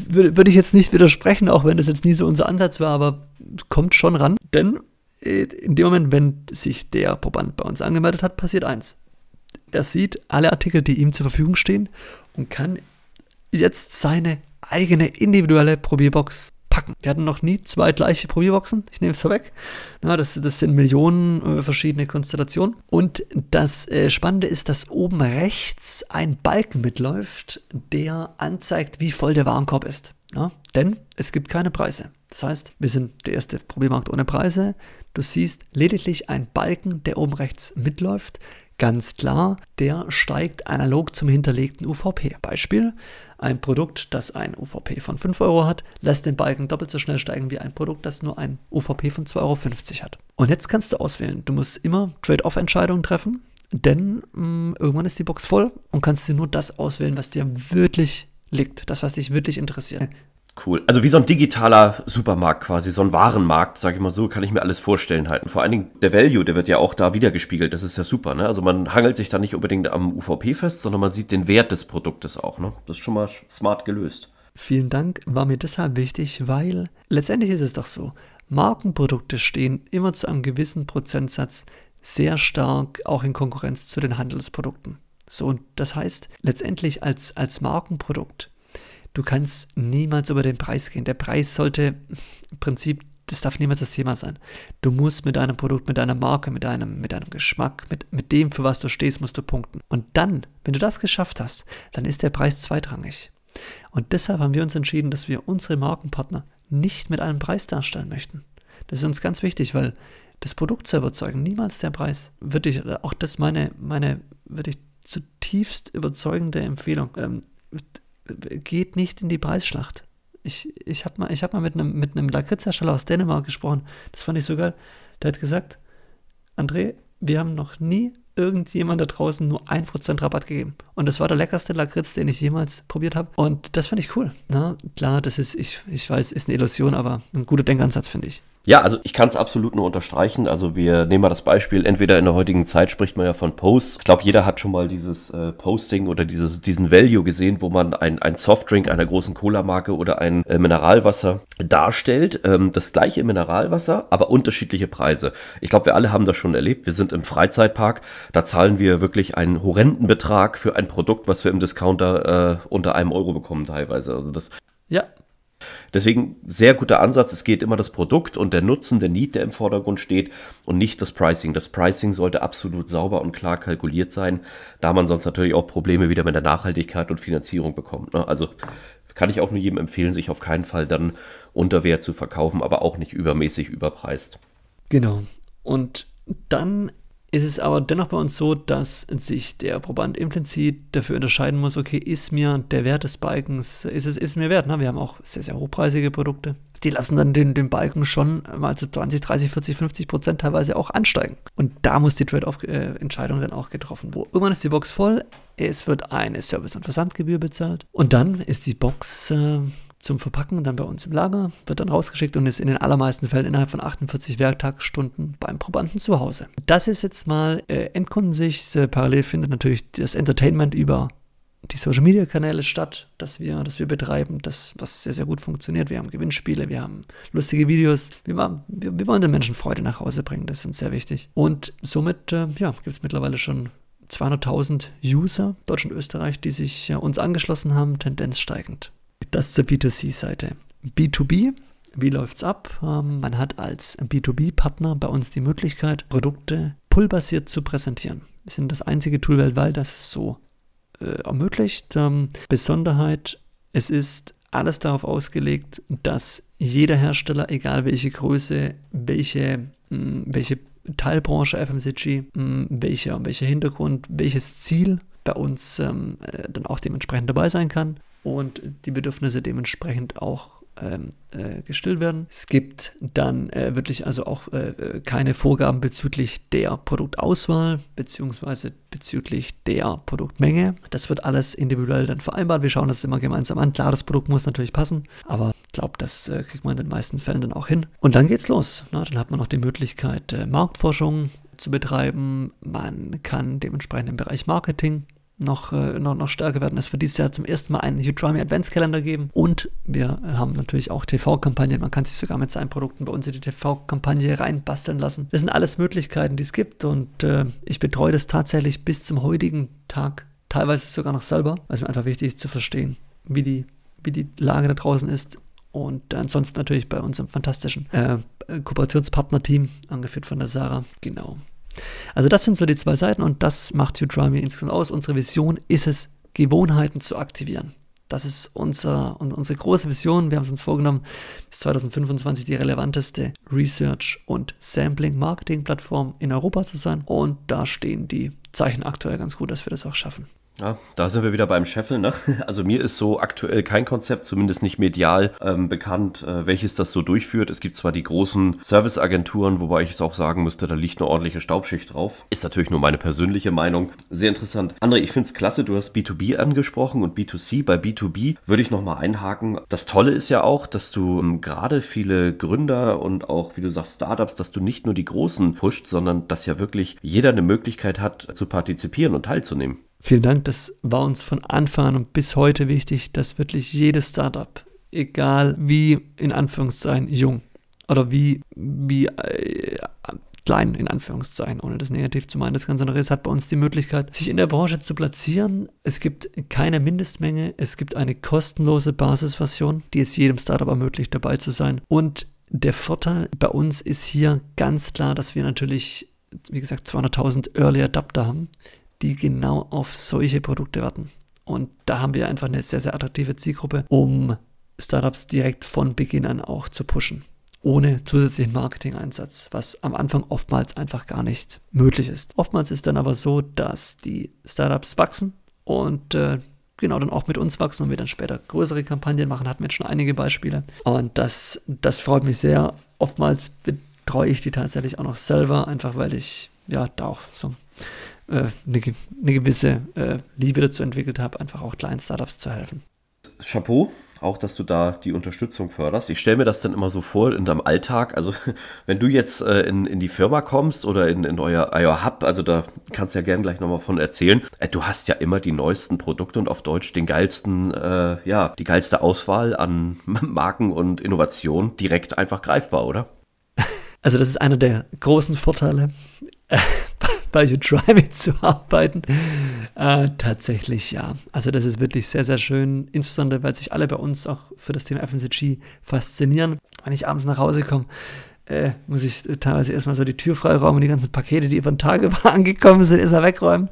würde ich jetzt nicht widersprechen, auch wenn das jetzt nie so unser Ansatz war, aber kommt schon ran. Denn äh, in dem Moment, wenn sich der Proband bei uns angemeldet hat, passiert eins. Er sieht alle Artikel, die ihm zur Verfügung stehen und kann jetzt seine eigene individuelle Probierbox packen. Wir hatten noch nie zwei gleiche Probierboxen. Ich nehme es vorweg. Ja, das, das sind Millionen äh, verschiedene Konstellationen. Und das äh, Spannende ist, dass oben rechts ein Balken mitläuft, der anzeigt, wie voll der Warenkorb ist. Ja, denn es gibt keine Preise. Das heißt, wir sind der erste Probiermarkt ohne Preise. Du siehst lediglich einen Balken, der oben rechts mitläuft, Ganz klar, der steigt analog zum hinterlegten UVP. Beispiel, ein Produkt, das ein UVP von 5 Euro hat, lässt den Balken doppelt so schnell steigen wie ein Produkt, das nur ein UVP von 2,50 Euro hat. Und jetzt kannst du auswählen. Du musst immer Trade-off-Entscheidungen treffen, denn mh, mm, irgendwann ist die Box voll und kannst dir nur das auswählen, was dir wirklich liegt, das, was dich wirklich interessiert. Cool. Also wie so ein digitaler Supermarkt quasi, so ein Warenmarkt, sage ich mal so, kann ich mir alles vorstellen halt. Und vor allen Dingen der Value, der wird ja auch da wiedergespiegelt. Das ist ja super. Ne? Also man hangelt sich da nicht unbedingt am UVP fest, sondern man sieht den Wert des Produktes auch. Ne? Das ist schon mal smart gelöst. Vielen Dank. War mir deshalb wichtig, weil letztendlich ist es doch so. Markenprodukte stehen immer zu einem gewissen Prozentsatz sehr stark auch in Konkurrenz zu den Handelsprodukten. So, und das heißt, letztendlich als, als Markenprodukt du kannst niemals über den Preis gehen. Der Preis sollte im Prinzip, das darf niemals das Thema sein. Du musst mit deinem Produkt, mit deiner Marke, mit deinem, mit deinem Geschmack, mit, mit dem, für was du stehst, musst du punkten. Und dann, wenn du das geschafft hast, dann ist der Preis zweitrangig. Und deshalb haben wir uns entschieden, dass wir unsere Markenpartner nicht mit einem Preis darstellen möchten. Das ist uns ganz wichtig, weil das Produkt zu überzeugen, niemals der Preis. Wirklich, auch das meine, meine wirklich zutiefst überzeugende Empfehlung. Ähm, geht nicht in die Preisschlacht. Ich, ich habe mal, hab mal mit einem, mit einem Lakritzhersteller aus Dänemark gesprochen. Das fand ich so geil. Der hat gesagt, André, wir haben noch nie irgendjemand da draußen nur 1% Rabatt gegeben. Und das war der leckerste Lakritz, den ich jemals probiert habe. Und das fand ich cool. Na, klar, das ist, ich, ich weiß, ist eine Illusion, aber ein guter Denkansatz, finde ich. Ja, also ich kann es absolut nur unterstreichen. Also wir nehmen mal das Beispiel, entweder in der heutigen Zeit spricht man ja von Posts. Ich glaube, jeder hat schon mal dieses äh, Posting oder dieses, diesen Value gesehen, wo man ein, ein Softdrink einer großen Cola-Marke oder ein äh, Mineralwasser darstellt. Ähm, das gleiche Mineralwasser, aber unterschiedliche Preise. Ich glaube, wir alle haben das schon erlebt. Wir sind im Freizeitpark, da zahlen wir wirklich einen horrenden Betrag für ein Produkt, was wir im Discounter äh, unter einem Euro bekommen teilweise. Also das ja, Deswegen sehr guter Ansatz. Es geht immer das Produkt und der Nutzen, der Need, der im Vordergrund steht und nicht das Pricing. Das Pricing sollte absolut sauber und klar kalkuliert sein, da man sonst natürlich auch Probleme wieder mit der Nachhaltigkeit und Finanzierung bekommt. Ne? Also kann ich auch nur jedem empfehlen, sich auf keinen Fall dann unter Wert zu verkaufen, aber auch nicht übermäßig überpreist. Genau. Und dann ist es aber dennoch bei uns so, dass sich der Proband implizit dafür unterscheiden muss, okay, ist mir der Wert des Balkens, ist es ist mir wert? Ne? Wir haben auch sehr, sehr hochpreisige Produkte. Die lassen dann den, den Balken schon mal zu 20, 30, 40, 50 Prozent teilweise auch ansteigen. Und da muss die Trade-off-Entscheidung dann auch getroffen werden. Irgendwann ist die Box voll, es wird eine Service- und Versandgebühr bezahlt und dann ist die Box äh, zum Verpacken dann bei uns im Lager, wird dann rausgeschickt und ist in den allermeisten Fällen innerhalb von 48 Werktagsstunden beim Probanden zu Hause. Das ist jetzt mal äh, Endkundensicht. Äh, parallel findet natürlich das Entertainment über die Social Media Kanäle statt, dass wir, dass wir betreiben, das, was sehr, sehr gut funktioniert. Wir haben Gewinnspiele, wir haben lustige Videos. Wir, wir, wir wollen den Menschen Freude nach Hause bringen, das ist uns sehr wichtig. Und somit äh, ja, gibt es mittlerweile schon 200.000 User, Deutschland und Österreich, die sich uns angeschlossen haben, Tendenz steigend. Das zur B2C-Seite. B2B, wie läuft's ab? Ähm, man hat als B2B-Partner bei uns die Möglichkeit, Produkte pullbasiert zu präsentieren. Wir sind das einzige Tool weltweit, das es so äh, ermöglicht. Ähm, Besonderheit, es ist alles darauf ausgelegt, dass jeder Hersteller, egal welche Größe, welche, mh, hm, welche Teilbranche FMCG, mh, hm, welcher, welcher Hintergrund, welches Ziel bei uns ähm, äh, dann auch dementsprechend dabei sein kann und die Bedürfnisse dementsprechend auch ähm, äh, gestillt werden. Es gibt dann äh, wirklich also auch äh, keine Vorgaben bezüglich der Produktauswahl beziehungsweise bezüglich der Produktmenge. Das wird alles individuell dann vereinbart. Wir schauen das immer gemeinsam an. Klar, das Produkt muss natürlich passen, aber ich glaube, das äh, kriegt man in den meisten Fällen dann auch hin. Und dann geht's los. Na, dann hat man noch die Möglichkeit, äh, Marktforschung zu betreiben. Man kann dementsprechend im Bereich Marketing noch, äh, noch, noch stärker werden. Es wird dieses Jahr zum ersten Mal einen Udemy Adventskalender geben und wir haben natürlich auch TV-Kampagnen. Man kann sich sogar mit seinen Produkten bei uns in die TV-Kampagne reinbasteln lassen. Das sind alles Möglichkeiten, die es gibt und äh, ich betreue das tatsächlich bis zum heutigen Tag, teilweise sogar noch selber, weil es mir einfach wichtig ist zu verstehen, wie die, wie die Lage da draußen ist und ansonsten natürlich bei unserem fantastischen äh, Kooperationspartner-Team, angeführt von der Sarah. Genau. Also das sind so die zwei Seiten und das macht Udemy insgesamt aus. Unsere Vision ist es, Gewohnheiten zu aktivieren. Das ist unser, unsere große Vision. Wir haben es uns vorgenommen, bis 2025 die relevanteste Research- und Sampling-Marketing-Plattform in Europa zu sein. Und da stehen die Zeichen aktuell ganz gut, dass wir das auch schaffen. Ja, da sind wir wieder beim Scheffeln. Ne? Also mir ist so aktuell kein Konzept, zumindest nicht medial ähm, bekannt, äh, welches das so durchführt. Es gibt zwar die großen Serviceagenturen, wobei ich es auch sagen müsste, da liegt eine ordentliche Staubschicht drauf. Ist natürlich nur meine persönliche Meinung. Sehr interessant. André, ich finde es klasse, du hast B2B angesprochen und B2C. Bei B2B würde ich nochmal einhaken. Das Tolle ist ja auch, dass du ähm, gerade viele Gründer und auch, wie du sagst, Startups, dass du nicht nur die Großen pusht, sondern dass ja wirklich jeder eine Möglichkeit hat zu partizipieren und teilzunehmen. Vielen Dank, das war uns von Anfang an und bis heute wichtig, dass wirklich jedes Startup, egal wie in Anführungszeichen jung oder wie, wie äh, klein in Anführungszeichen, ohne das negativ zu meinen, das Ganze noch ist, hat bei uns die Möglichkeit, sich in der Branche zu platzieren. Es gibt keine Mindestmenge, es gibt eine kostenlose Basisversion, die es jedem Startup ermöglicht, dabei zu sein. Und der Vorteil bei uns ist hier ganz klar, dass wir natürlich, wie gesagt, 200.000 Early Adapter haben die genau auf solche Produkte warten. Und da haben wir einfach eine sehr, sehr attraktive Zielgruppe, um Startups direkt von Beginn an auch zu pushen. Ohne zusätzlichen Marketing-Einsatz, was am Anfang oftmals einfach gar nicht möglich ist. Oftmals ist dann aber so, dass die Startups wachsen und äh, genau dann auch mit uns wachsen und wir dann später größere Kampagnen machen, hatten wir jetzt schon einige Beispiele. Und das, das freut mich sehr. Oftmals betreue ich die tatsächlich auch noch selber, einfach weil ich ja da auch so eine, eine, gewisse äh, Liebe dazu entwickelt habe, einfach auch kleinen Startups zu helfen. Chapeau, auch dass du da die Unterstützung förderst. Ich stelle mir das dann immer so vor in deinem Alltag. Also, wenn du jetzt äh, in, in die Firma kommst oder in, in euer, euer Hub, also da kannst du ja gerne gleich nochmal von erzählen. Äh, du hast ja immer die neuesten Produkte und auf Deutsch den geilsten, äh, ja, die geilste Auswahl an Marken und Innovationen direkt einfach greifbar, oder? Also, das ist einer der großen Vorteile bei You Try Me zu arbeiten. Äh, tatsächlich ja. Also das ist wirklich sehr, sehr schön, insbesondere weil sich alle bei uns auch für das Thema FMCG faszinieren. Wenn ich abends nach Hause komme, äh, muss ich teilweise erstmal so die Tür freiräumen und die ganzen Pakete, die über den Tag über angekommen sind, erstmal wegräumen,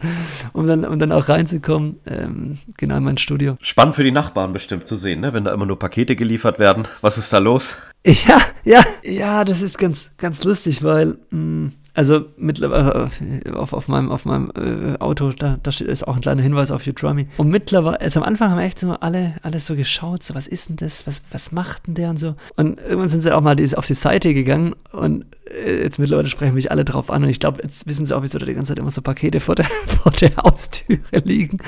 um dann, um dann auch reinzukommen. Ähm, genau in mein Studio. Spannend für die Nachbarn bestimmt zu sehen, ne? wenn da immer nur Pakete geliefert werden. Was ist da los? Ja, ja, ja, das ist ganz, ganz lustig, weil mh, mm, also mittlerweile äh, auf, auf meinem, auf meinem äh, Auto, da, da steht ist auch ein kleiner Hinweis auf Udemy. Und mittlerweile, also am Anfang haben echt immer alle, alle so geschaut, so was ist denn das, was, was macht denn der und so. Und irgendwann sind sie auch mal auf die Seite gegangen und äh, jetzt mittlerweile sprechen mich alle drauf an und ich glaube, jetzt wissen sie auch, wieso da die ganze Zeit immer so Pakete vor der, vor der Haustüre liegen.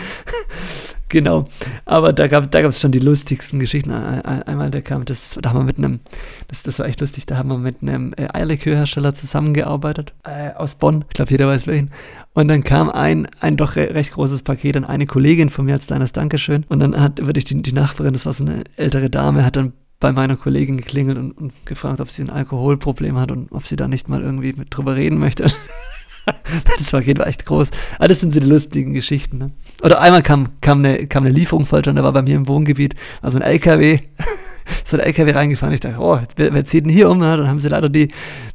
Genau. Aber da gab da es schon die lustigsten Geschichten. Einmal, da kam, das, da haben wir mit einem, das, das war echt lustig, da haben wir mit einem äh, Eierlikörhersteller zusammengearbeitet äh, aus Bonn. Ich glaube, jeder weiß welchen. Und dann kam ein, ein doch recht großes Paket an eine Kollegin von mir als kleines Dankeschön. Und dann hat wirklich die, die Nachbarin, das war so eine ältere Dame, hat dann bei meiner Kollegin geklingelt und, und, gefragt, ob sie ein Alkoholproblem hat und ob sie da nicht mal irgendwie mit drüber reden möchte. das war echt groß. Aber das sind so die lustigen Geschichten. Ne? Oder einmal kam, kam, eine, kam eine Lieferung falsch und da war bei mir im Wohngebiet also ein LKW so ein LKW reingefahren. Ich dachte, oh, wer, wer zieht denn hier um? dann haben sie leider die,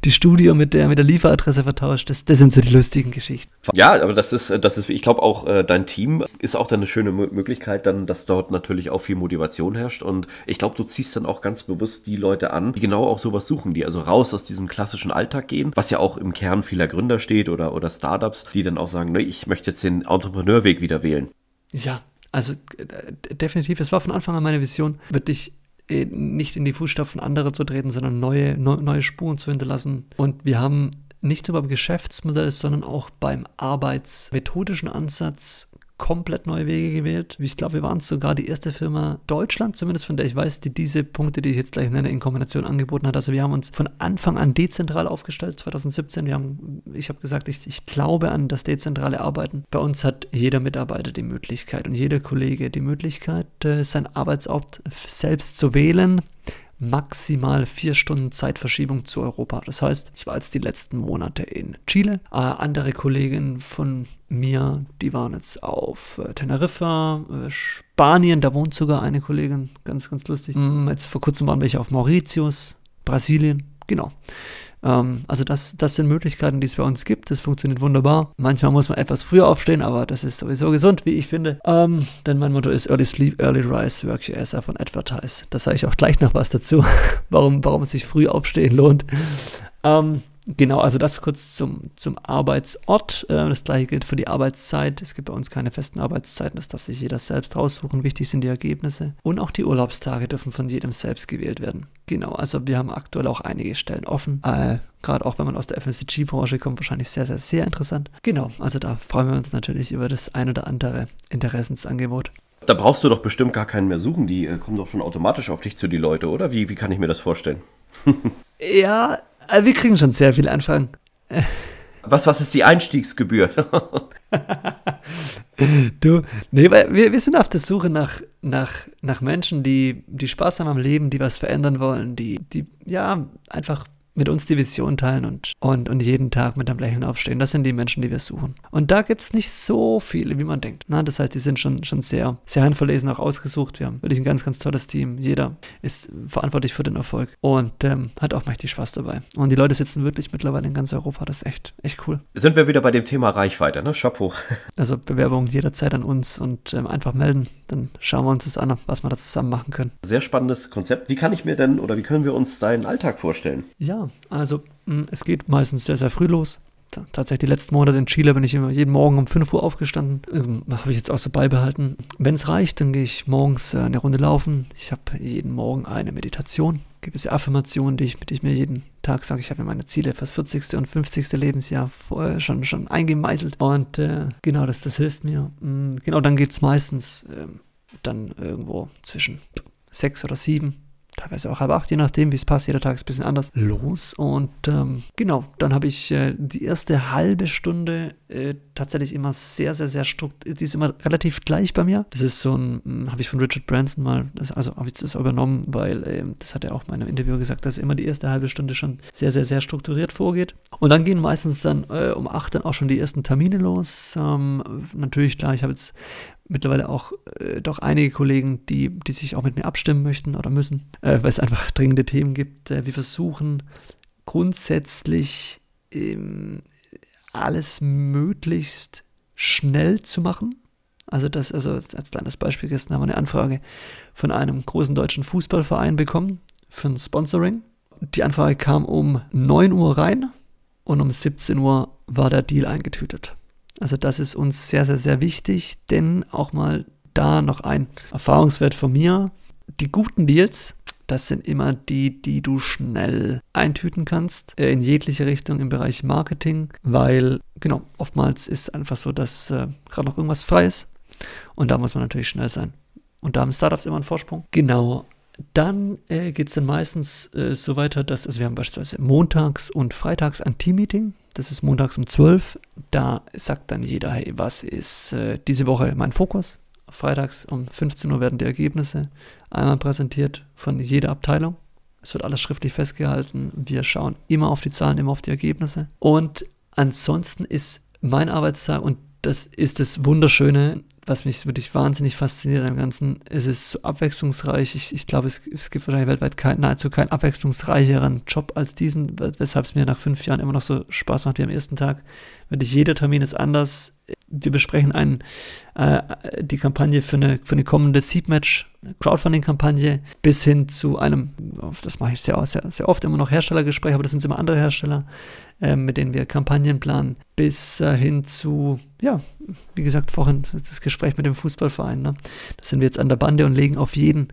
die Studio mit der, mit der Lieferadresse vertauscht. Das, das sind so die lustigen Geschichten. Ja, aber das ist, das ist, ich glaube auch, äh, dein Team ist auch dann eine schöne Möglichkeit, dann, dass dort natürlich auch viel Motivation herrscht. Und ich glaube, du ziehst dann auch ganz bewusst die Leute an, die genau auch sowas suchen, die also raus aus diesem klassischen Alltag gehen, was ja auch im Kern vieler Gründer steht oder, oder Startups, die dann auch sagen, ne, ich möchte jetzt den Entrepreneurweg wieder wählen. Ja, also äh, definitiv, es war von Anfang an meine Vision, wirklich nicht in die Fußstapfen anderer zu treten, sondern neue, neu, neue Spuren zu hinterlassen. Und wir haben nicht nur beim Geschäftsmodell, sondern auch beim arbeitsmethodischen Ansatz komplett neue Wege gewählt. Ich glaube, wir waren sogar die erste Firma Deutschland, zumindest von der ich weiß, die diese Punkte, die ich jetzt gleich nenne, in Kombination angeboten hat. Also wir haben uns von Anfang an dezentral aufgestellt, 2017. Wir haben, ich habe gesagt, ich, ich glaube an das dezentrale Arbeiten. Bei uns hat jeder Mitarbeiter die Möglichkeit und jeder Kollege die Möglichkeit, äh, sein Arbeitsort selbst zu wählen maximal vier Stunden Zeitverschiebung zu Europa. Das heißt, ich war jetzt die letzten Monate in Chile. Äh, andere Kolleginnen von mir, die waren jetzt auf äh, Teneriffa, äh, Spanien, da wohnt sogar eine Kollegin, ganz, ganz lustig. Mm, jetzt vor kurzem waren welche auf Mauritius, Brasilien, genau. Ähm, also das, das sind Möglichkeiten, die es bei uns gibt. Das funktioniert wunderbar. Manchmal muss man etwas früher aufstehen, aber das ist sowieso gesund, wie ich finde. Ähm, denn mein Motto ist Early Sleep, Early Rise, Work Your Ass und Advertise. Da sage ich auch gleich noch was dazu, warum, warum es sich früh aufstehen lohnt. Ähm, Genau, also das kurz zum, zum Arbeitsort. Äh, das gleiche gilt für die Arbeitszeit. Es gibt bei uns keine festen Arbeitszeiten, das darf sich jeder selbst raussuchen. Wichtig sind die Ergebnisse. Und auch die Urlaubstage dürfen von jedem selbst gewählt werden. Genau, also wir haben aktuell auch einige Stellen offen. Äh, Gerade auch wenn man aus der FMCG-Branche kommt, wahrscheinlich sehr, sehr, sehr interessant. Genau, also da freuen wir uns natürlich über das ein oder andere Interessensangebot. Da brauchst du doch bestimmt gar keinen mehr suchen. Die äh, kommen doch schon automatisch auf dich zu, die Leute, oder? Wie, wie kann ich mir das vorstellen? ja, wir kriegen schon sehr viel Anfragen. Was, was ist die Einstiegsgebühr? du, nee, weil wir, wir sind auf der Suche nach, nach, nach Menschen, die, die Spaß haben am Leben, die was verändern wollen, die, die ja einfach mit uns die Vision teilen und, und, und jeden Tag mit einem Lächeln aufstehen. Das sind die Menschen, die wir suchen. Und da gibt es nicht so viele, wie man denkt. Na, das heißt, die sind schon, schon sehr, sehr handverlesen auch ausgesucht. Wir haben wirklich ein ganz, ganz tolles Team. Jeder ist verantwortlich für den Erfolg und ähm, hat auch mächtig Spaß dabei. Und die Leute sitzen wirklich mittlerweile in ganz Europa. Das ist echt, echt cool. Sind wir wieder bei dem Thema Reichweite, ne? Chapeau. Also Bewerbung jederzeit an uns und ähm, einfach melden. Dann schauen wir uns das an, was wir da zusammen machen können. Sehr spannendes Konzept. Wie kann ich mir denn oder wie können wir uns deinen Alltag vorstellen? Ja, also mm, es geht meistens sehr, sehr früh los. Tatsächlich die letzten Monate in Chile bin ich immer jeden Morgen um 5 Uhr aufgestanden. Ähm, habe ich jetzt auch so beibehalten. Wenn es reicht, dann gehe ich morgens äh, eine Runde laufen. Ich habe jeden Morgen eine Meditation, gewisse Affirmationen, die ich, die ich mir jeden Tag sage. Ich habe mir meine Ziele fürs 40. und 50. Lebensjahr vorher schon, schon eingemeißelt. Und äh, genau, das, das hilft mir. Mhm, genau, dann geht es meistens äh, dann irgendwo zwischen sechs oder sieben teilweise auch halb acht, je nachdem, wie es passt. Jeder Tag ist ein bisschen anders los. Und ähm, genau, dann habe ich äh, die erste halbe Stunde äh, tatsächlich immer sehr, sehr, sehr strukturiert. Die ist immer relativ gleich bei mir. Das ist so ein, hm, habe ich von Richard Branson mal, das, also habe ich das übernommen, weil äh, das hat er auch in meinem Interview gesagt, dass immer die erste halbe Stunde schon sehr, sehr, sehr strukturiert vorgeht. Und dann gehen meistens dann äh, um acht dann auch schon die ersten Termine los. Ähm, natürlich, klar, ich habe jetzt mittlerweile auch äh, doch einige Kollegen, die, die sich auch mit mir abstimmen möchten oder müssen, äh, weil es einfach dringende Themen gibt. Äh, wir versuchen grundsätzlich ähm, alles möglichst schnell zu machen. Also das, also als kleines Beispiel gestern haben wir eine Anfrage von einem großen deutschen Fußballverein bekommen für ein Sponsoring. Die Anfrage kam um 9 Uhr rein und um 17 Uhr war der Deal eingetütet. Also das ist uns sehr, sehr, sehr wichtig, denn auch mal da noch ein Erfahrungswert von mir. Die guten Deals, das sind immer die, die du schnell eintüten kannst, äh, in jegliche Richtung im Bereich Marketing, weil, genau, oftmals ist einfach so, dass äh, gerade noch irgendwas frei ist und da muss man natürlich schnell sein. Und da haben Startups immer einen Vorsprung. Genau. Dann äh, geht es dann meistens äh, so weiter, dass, also wir haben beispielsweise montags und freitags ein Team-Meeting. Das ist montags um 12. Da sagt dann jeder, hey, was ist äh, diese Woche mein Fokus? Freitags um 15 Uhr werden die Ergebnisse einmal präsentiert von jeder Abteilung. Es wird alles schriftlich festgehalten. Wir schauen immer auf die Zahlen, immer auf die Ergebnisse. Und ansonsten ist mein Arbeitstag, und das ist das Wunderschöne, was mich wirklich wahnsinnig fasziniert am Ganzen. Es ist so abwechslungsreich. Ich, ich glaube, es, es, gibt wahrscheinlich weltweit kein, nahezu keinen abwechslungsreicheren Job als diesen, weshalb es mir nach fünf Jahren immer noch so Spaß macht wie am ersten Tag. Wirklich jeder Termin ist anders. Wir besprechen einen, äh, die Kampagne für eine, für eine kommende Seed-Match, Crowdfunding-Kampagne, bis hin zu einem, das mache ich sehr, sehr, sehr oft, immer noch Herstellergespräche, aber das sind immer andere Hersteller, äh, mit denen wir Kampagnen planen, bis äh, hin zu, ja, wie gesagt, vorhin das Gespräch mit dem Fußballverein. Ne? Da sind wir jetzt an der Bande und legen auf jeden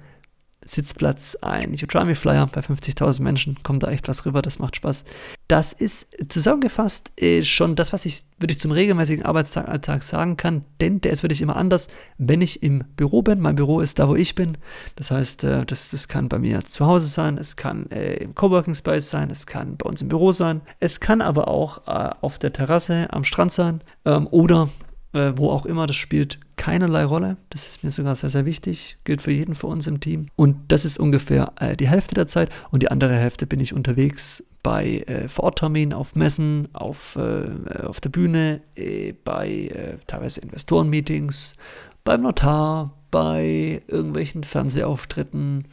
Sitzplatz ein. Me Flyer. Bei 50.000 Menschen, kommt da echt was rüber, das macht Spaß. Das ist zusammengefasst äh, schon das, was ich wirklich zum regelmäßigen Arbeitsalltag sagen kann, denn der ist wirklich immer anders, wenn ich im Büro bin. Mein Büro ist da, wo ich bin. Das heißt, äh, das, das kann bei mir zu Hause sein, es kann äh, im Coworking Space sein, es kann bei uns im Büro sein, es kann aber auch äh, auf der Terrasse am Strand sein ähm, oder äh, wo auch immer, das spielt keinerlei Rolle. Das ist mir sogar sehr, sehr wichtig, gilt für jeden von uns im Team. Und das ist ungefähr äh, die Hälfte der Zeit und die andere Hälfte bin ich unterwegs bei äh, Vorortterminen, auf Messen, auf, äh, auf der Bühne, äh, bei äh, teilweise Investorenmeetings, beim Notar, bei irgendwelchen Fernsehauftritten,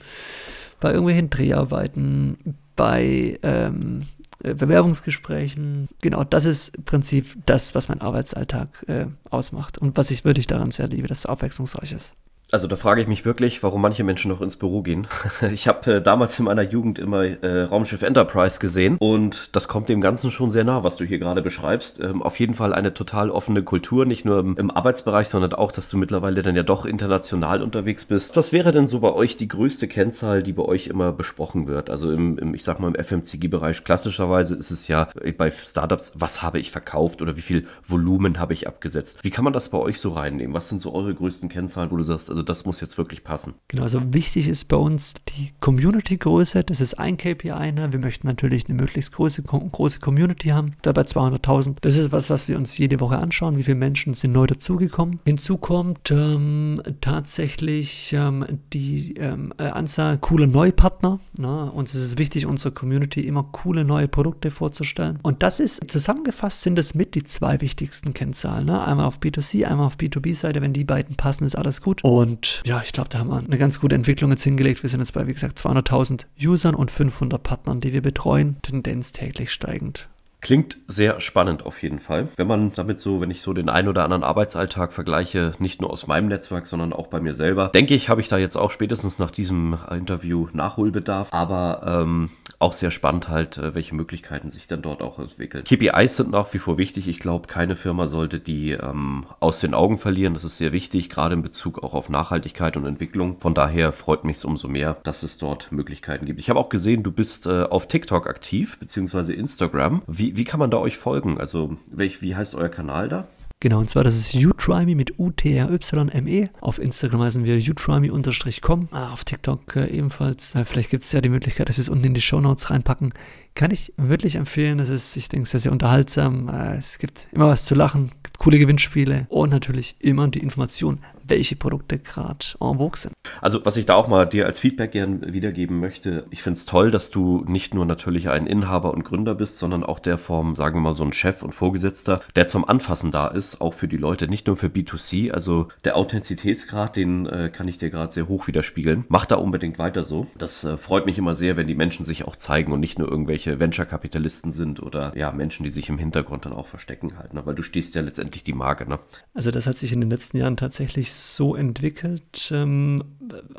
bei irgendwelchen Dreharbeiten, bei ähm, äh, Bewerbungsgesprächen. Genau, das ist im Prinzip das, was mein Arbeitsalltag äh, ausmacht und was ich wirklich daran sehr liebe, dass es abwechslungsreich ist. Also da frage ich mich wirklich, warum manche Menschen noch ins Büro gehen. Ich habe äh, damals in meiner Jugend immer äh, Raumschiff Enterprise gesehen und das kommt dem Ganzen schon sehr nah, was du hier gerade beschreibst. Ähm, auf jeden Fall eine total offene Kultur, nicht nur im, im, Arbeitsbereich, sondern auch, dass du mittlerweile dann ja doch international unterwegs bist. Was wäre denn so bei euch die größte Kennzahl, die bei euch immer besprochen wird? Also im, im ich sag mal, im FMCG-Bereich klassischerweise ist es ja äh, bei Startups, was habe ich verkauft oder wie viel Volumen habe ich abgesetzt? Wie kann man das bei euch so reinnehmen? Was sind so eure größten Kennzahlen, wo du sagst, also das muss jetzt wirklich passen? Genau, also wichtig ist bei uns die Community-Größe. Das ist ein KPI. Ne? Wir möchten natürlich eine möglichst große, große Community haben. Dabei 200.000. Das ist was, was wir uns jede Woche anschauen. Wie viele Menschen sind neu dazugekommen? Hinzu kommt ähm, tatsächlich ähm, die ähm, äh, Anzahl cooler Neupartner. Ne? Uns ist es wichtig, unserer Community immer coole neue Produkte vorzustellen. Und das ist zusammengefasst sind es mit die zwei wichtigsten Kennzahlen. Ne? Einmal auf B2C, einmal auf B2B-Seite. Wenn die beiden passen, ist alles gut. Und ja, ich glaube, da haben wir eine ganz gute Entwicklung jetzt hingelegt. Wir sind jetzt bei, wie gesagt, 200.000 Usern und 500 Partnern, die wir betreuen. Tendenz täglich steigend. Klingt sehr spannend auf jeden Fall. Wenn man damit so, wenn ich so den ein oder anderen Arbeitsalltag vergleiche, nicht nur aus meinem Netzwerk, sondern auch bei mir selber, denke ich, habe ich da jetzt auch spätestens nach diesem Interview Nachholbedarf. Aber ähm, auch sehr spannend halt, äh, welche Möglichkeiten sich dann dort auch entwickeln. KPIs sind nach wie vor wichtig. Ich glaube, keine Firma sollte die ähm, aus den Augen verlieren. Das ist sehr wichtig, gerade in Bezug auch auf Nachhaltigkeit und Entwicklung. Von daher freut mich es umso mehr, dass es dort Möglichkeiten gibt. Ich habe auch gesehen, du bist äh, auf TikTok aktiv, beziehungsweise Instagram. Wie, wie kann man da euch folgen? Also, welch, wie heißt euer Kanal da? Genau, und zwar das ist YouTryme mit U-T-R-Y-M-E. Auf Instagram heißen wir utryme-com. Ah, auf TikTok äh, ebenfalls. Äh, vielleicht gibt es ja die Möglichkeit, dass wir es unten in die Show Notes reinpacken. Kann ich wirklich empfehlen. Das ist, ich denke, sehr, sehr unterhaltsam. Äh, es gibt immer was zu lachen, gibt coole Gewinnspiele und natürlich immer die Information, welche Produkte gerade en vogue sind. Also, was ich da auch mal dir als Feedback gern wiedergeben möchte, ich finde es toll, dass du nicht nur natürlich ein Inhaber und Gründer bist, sondern auch der vom, sagen wir mal, so ein Chef und Vorgesetzter, der zum Anfassen da ist, auch für die Leute, nicht nur für B2C. Also der Authentizitätsgrad, den äh, kann ich dir gerade sehr hoch widerspiegeln. Mach da unbedingt weiter so. Das äh, freut mich immer sehr, wenn die Menschen sich auch zeigen und nicht nur irgendwelche Venture-Kapitalisten sind oder ja, Menschen, die sich im Hintergrund dann auch verstecken halt, ne? weil du stehst ja letztendlich die Marke. Ne? Also das hat sich in den letzten Jahren tatsächlich so entwickelt, ähm,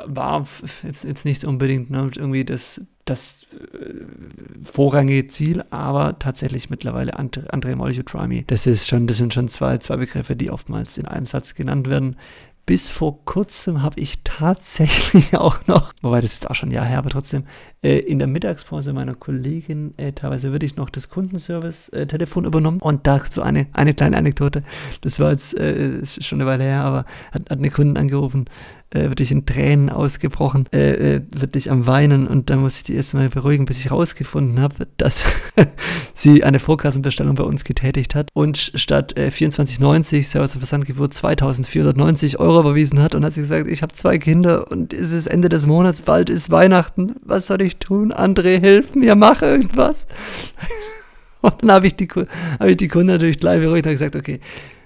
war jetzt, jetzt nicht unbedingt ne, irgendwie das, das äh, vorrangige Ziel, aber tatsächlich mittlerweile Molecule Try Me. Das ist schon, das sind schon zwei, zwei Begriffe, die oftmals in einem Satz genannt werden bis vor kurzem habe ich tatsächlich auch noch, wobei das jetzt auch schon ein Jahr her, aber trotzdem, äh, in der Mittagspause meiner Kollegin äh, teilweise würde ich noch das Kundenservice-Telefon äh, übernommen und dazu eine, eine kleine Anekdote. Das war jetzt äh, schon eine Weile her, aber hat, hat eine Kundin angerufen, äh, wirklich in Tränen ausgebrochen, äh, äh, wirklich am Weinen und dann muss ich die erstmal beruhigen, bis ich herausgefunden habe, dass sie eine Vorkassenbestellung bei uns getätigt hat und statt äh, 24,90 Service Versandgebühr 2490 Euro überwiesen hat und hat sie gesagt, ich habe zwei Kinder und es ist Ende des Monats, bald ist Weihnachten, was soll ich tun? André, hilf mir, mach irgendwas. Und dann habe ich, die, hab ich die Kunden natürlich gleich beruhigt und gesagt, okay,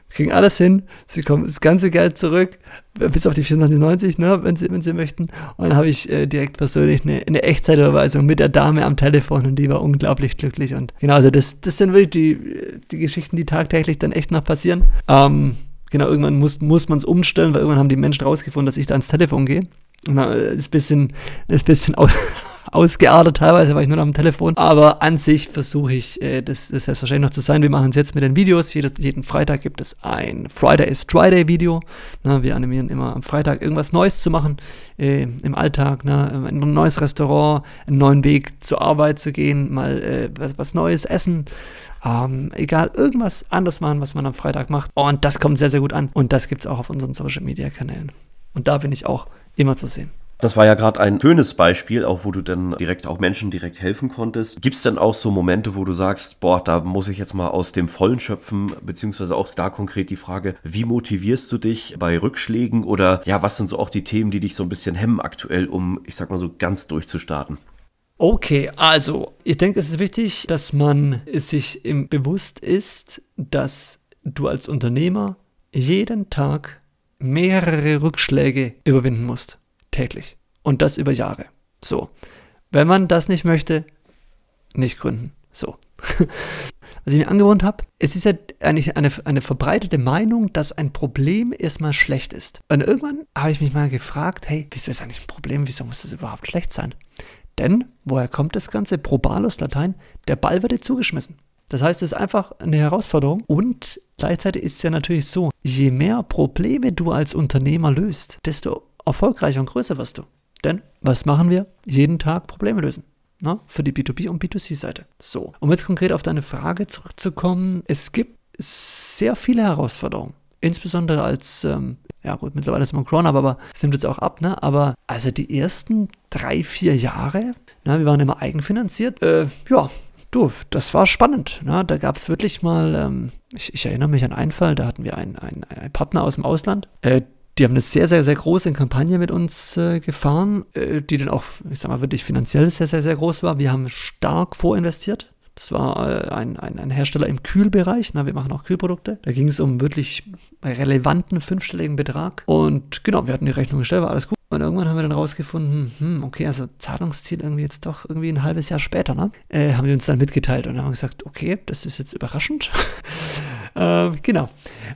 kriegen alles hin, sie bekommen das ganze Geld zurück, bis auf die 490, ne, wenn sie, wenn sie möchten. Und dann habe ich äh, direkt persönlich eine, eine Echtzeitüberweisung mit der Dame am Telefon und die war unglaublich glücklich. Und genau, also das, das sind wirklich die, die Geschichten, die tagtäglich dann echt noch passieren. Ähm, genau, irgendwann muss, muss man es umstellen, weil irgendwann haben die Menschen rausgefunden, dass ich da ans Telefon gehe. Und dann ist ein bisschen, ist ein bisschen aus, ausgeartet teilweise, war ich nur noch am Telefon. Aber an sich versuche ich, äh, das, das selbstverständlich noch zu sein. Wir machen es jetzt mit den Videos. Jede, jeden Freitag gibt es ein Friday is Friday Video. Na, wir animieren immer am Freitag irgendwas Neues zu machen äh, im Alltag. Ne? Ein neues Restaurant, einen neuen Weg zur Arbeit zu gehen, mal äh, was, was Neues essen. Ähm, egal, irgendwas anders machen, was man am Freitag macht. Und das kommt sehr, sehr gut an. Und das gibt es auch auf unseren Social Media Kanälen. Und da bin ich auch immer zu sehen. Das war ja gerade ein schönes Beispiel, auch wo du dann direkt auch Menschen direkt helfen konntest. Gibt es denn auch so Momente, wo du sagst, boah, da muss ich jetzt mal aus dem Vollen schöpfen, beziehungsweise auch da konkret die Frage, wie motivierst du dich bei Rückschlägen oder ja, was sind so auch die Themen, die dich so ein bisschen hemmen aktuell, um, ich sag mal so, ganz durchzustarten? Okay, also ich denke, es ist wichtig, dass man sich bewusst ist, dass du als Unternehmer jeden Tag mehrere Rückschläge überwinden musst täglich. Und das über Jahre. So. Wenn man das nicht möchte, nicht gründen. So. Was ich mir angewohnt habe, es ist ja eigentlich eine, eine verbreitete Meinung, dass ein Problem erstmal schlecht ist. Und irgendwann habe ich mich mal gefragt, hey, wieso ist eigentlich ein Problem? Wieso muss das überhaupt schlecht sein? Denn, woher kommt das Ganze? Probalus Latein, der Ball wird dir zugeschmissen. Das heißt, es ist einfach eine Herausforderung und gleichzeitig ist es ja natürlich so, je mehr Probleme du als Unternehmer löst, desto erfolgreicher und größer wirst du. Denn was machen wir? Jeden Tag Probleme lösen. Na, für die B2B- und B2C-Seite. So, um jetzt konkret auf deine Frage zurückzukommen, es gibt sehr viele Herausforderungen. Insbesondere als, ähm, ja gut, mittlerweile ist man Corona, aber es nimmt jetzt auch ab, ne? Aber also die ersten drei, vier Jahre, na, wir waren immer eigenfinanziert, äh, ja, du, das war spannend. Ne? Da gab es wirklich mal, ähm, ich, ich, erinnere mich an einen Fall, da hatten wir einen, einen, einen Partner aus dem Ausland, äh, die haben eine sehr, sehr, sehr große Kampagne mit uns äh, gefahren, äh, die dann auch, ich sag mal, wirklich finanziell sehr, sehr, sehr groß war. Wir haben stark vorinvestiert. Das war äh, ein, ein, ein, Hersteller im Kühlbereich. Na, wir machen auch Kühlprodukte. Da ging es um wirklich relevanten fünfstelligen Betrag. Und genau, wir hatten die Rechnung gestellt, war alles gut. Und irgendwann haben wir dann rausgefunden, hm, okay, also Zahlungsziel irgendwie jetzt doch irgendwie ein halbes Jahr später, ne? Äh, haben die uns dann mitgeteilt und haben gesagt, okay, das ist jetzt überraschend. äh, genau.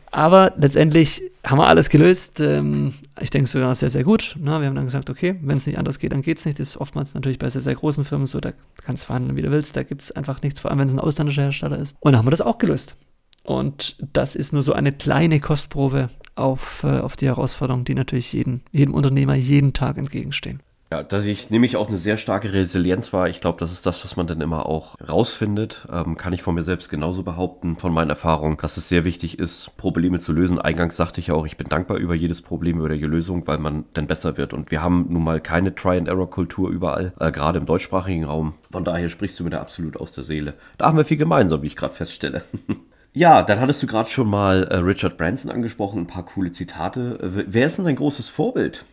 Aber letztendlich haben wir alles gelöst. Ähm, ich denke sogar sehr, sehr gut. Na, wir haben dann gesagt, okay, wenn es nicht anders geht, dann geht es nicht. Das ist oftmals natürlich bei sehr, sehr großen Firmen so, da kannst du verhandeln, wie du willst. Da gibt es einfach nichts, vor allem wenn es ein ausländischer Hersteller ist. Und dann haben wir das auch gelöst. Und das ist nur so eine kleine Kostprobe auf, äh, auf die Herausforderungen, die natürlich jeden, jedem Unternehmer jeden Tag entgegenstehen. Ja, dass ich nämlich auch eine sehr starke Resilienz war. Ich glaube, das ist das, was man dann immer auch rausfindet. Ähm, kann ich von mir selbst genauso behaupten, von meinen Erfahrungen, dass es sehr wichtig ist, Probleme zu lösen. Eingangs sagte ich ja auch, ich bin dankbar über jedes Problem, über die Lösung, weil man dann besser wird. Und wir haben nun mal keine Try-and-Error-Kultur überall, äh, gerade im deutschsprachigen Raum. Von daher sprichst du mir da absolut aus der Seele. Da haben wir viel gemeinsam, wie ich gerade feststelle. Ja, dann hattest du gerade schon mal äh, Richard Branson angesprochen, ein paar coole Zitate. Äh, wer ist denn dein großes Vorbild?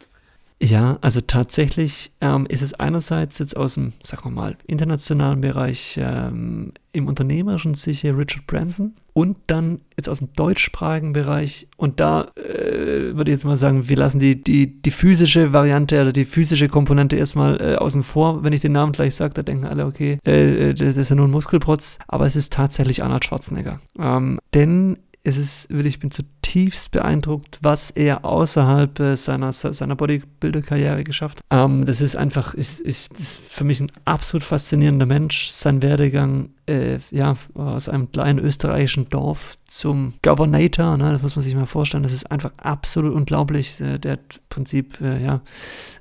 Ja, also tatsächlich ähm, ist es einerseits jetzt aus dem, sagen wir mal, internationalen Bereich ähm, im unternehmerischen sicher Richard Branson und dann jetzt aus dem deutschsprachigen Bereich und da äh, würde ich jetzt mal sagen, wir lassen die, die, die physische Variante oder die physische Komponente erstmal äh, außen vor. Wenn ich den Namen gleich sage, da denken alle, okay, äh, das ist ja nur ein Muskelprotz, aber es ist tatsächlich Arnold Schwarzenegger. Ähm, denn es ist, ich bin zutiefst beeindruckt, was er außerhalb äh, seiner, seiner Bodybuilder-Karriere geschafft hat. Ähm, das ist einfach, ich, das ist für mich ein absolut faszinierender Mensch. Sein Werdegang äh, ja, aus einem kleinen österreichischen Dorf zum Governator, ne, das muss man sich mal vorstellen, das ist einfach absolut unglaublich. Äh, der hat im Prinzip, äh, ja,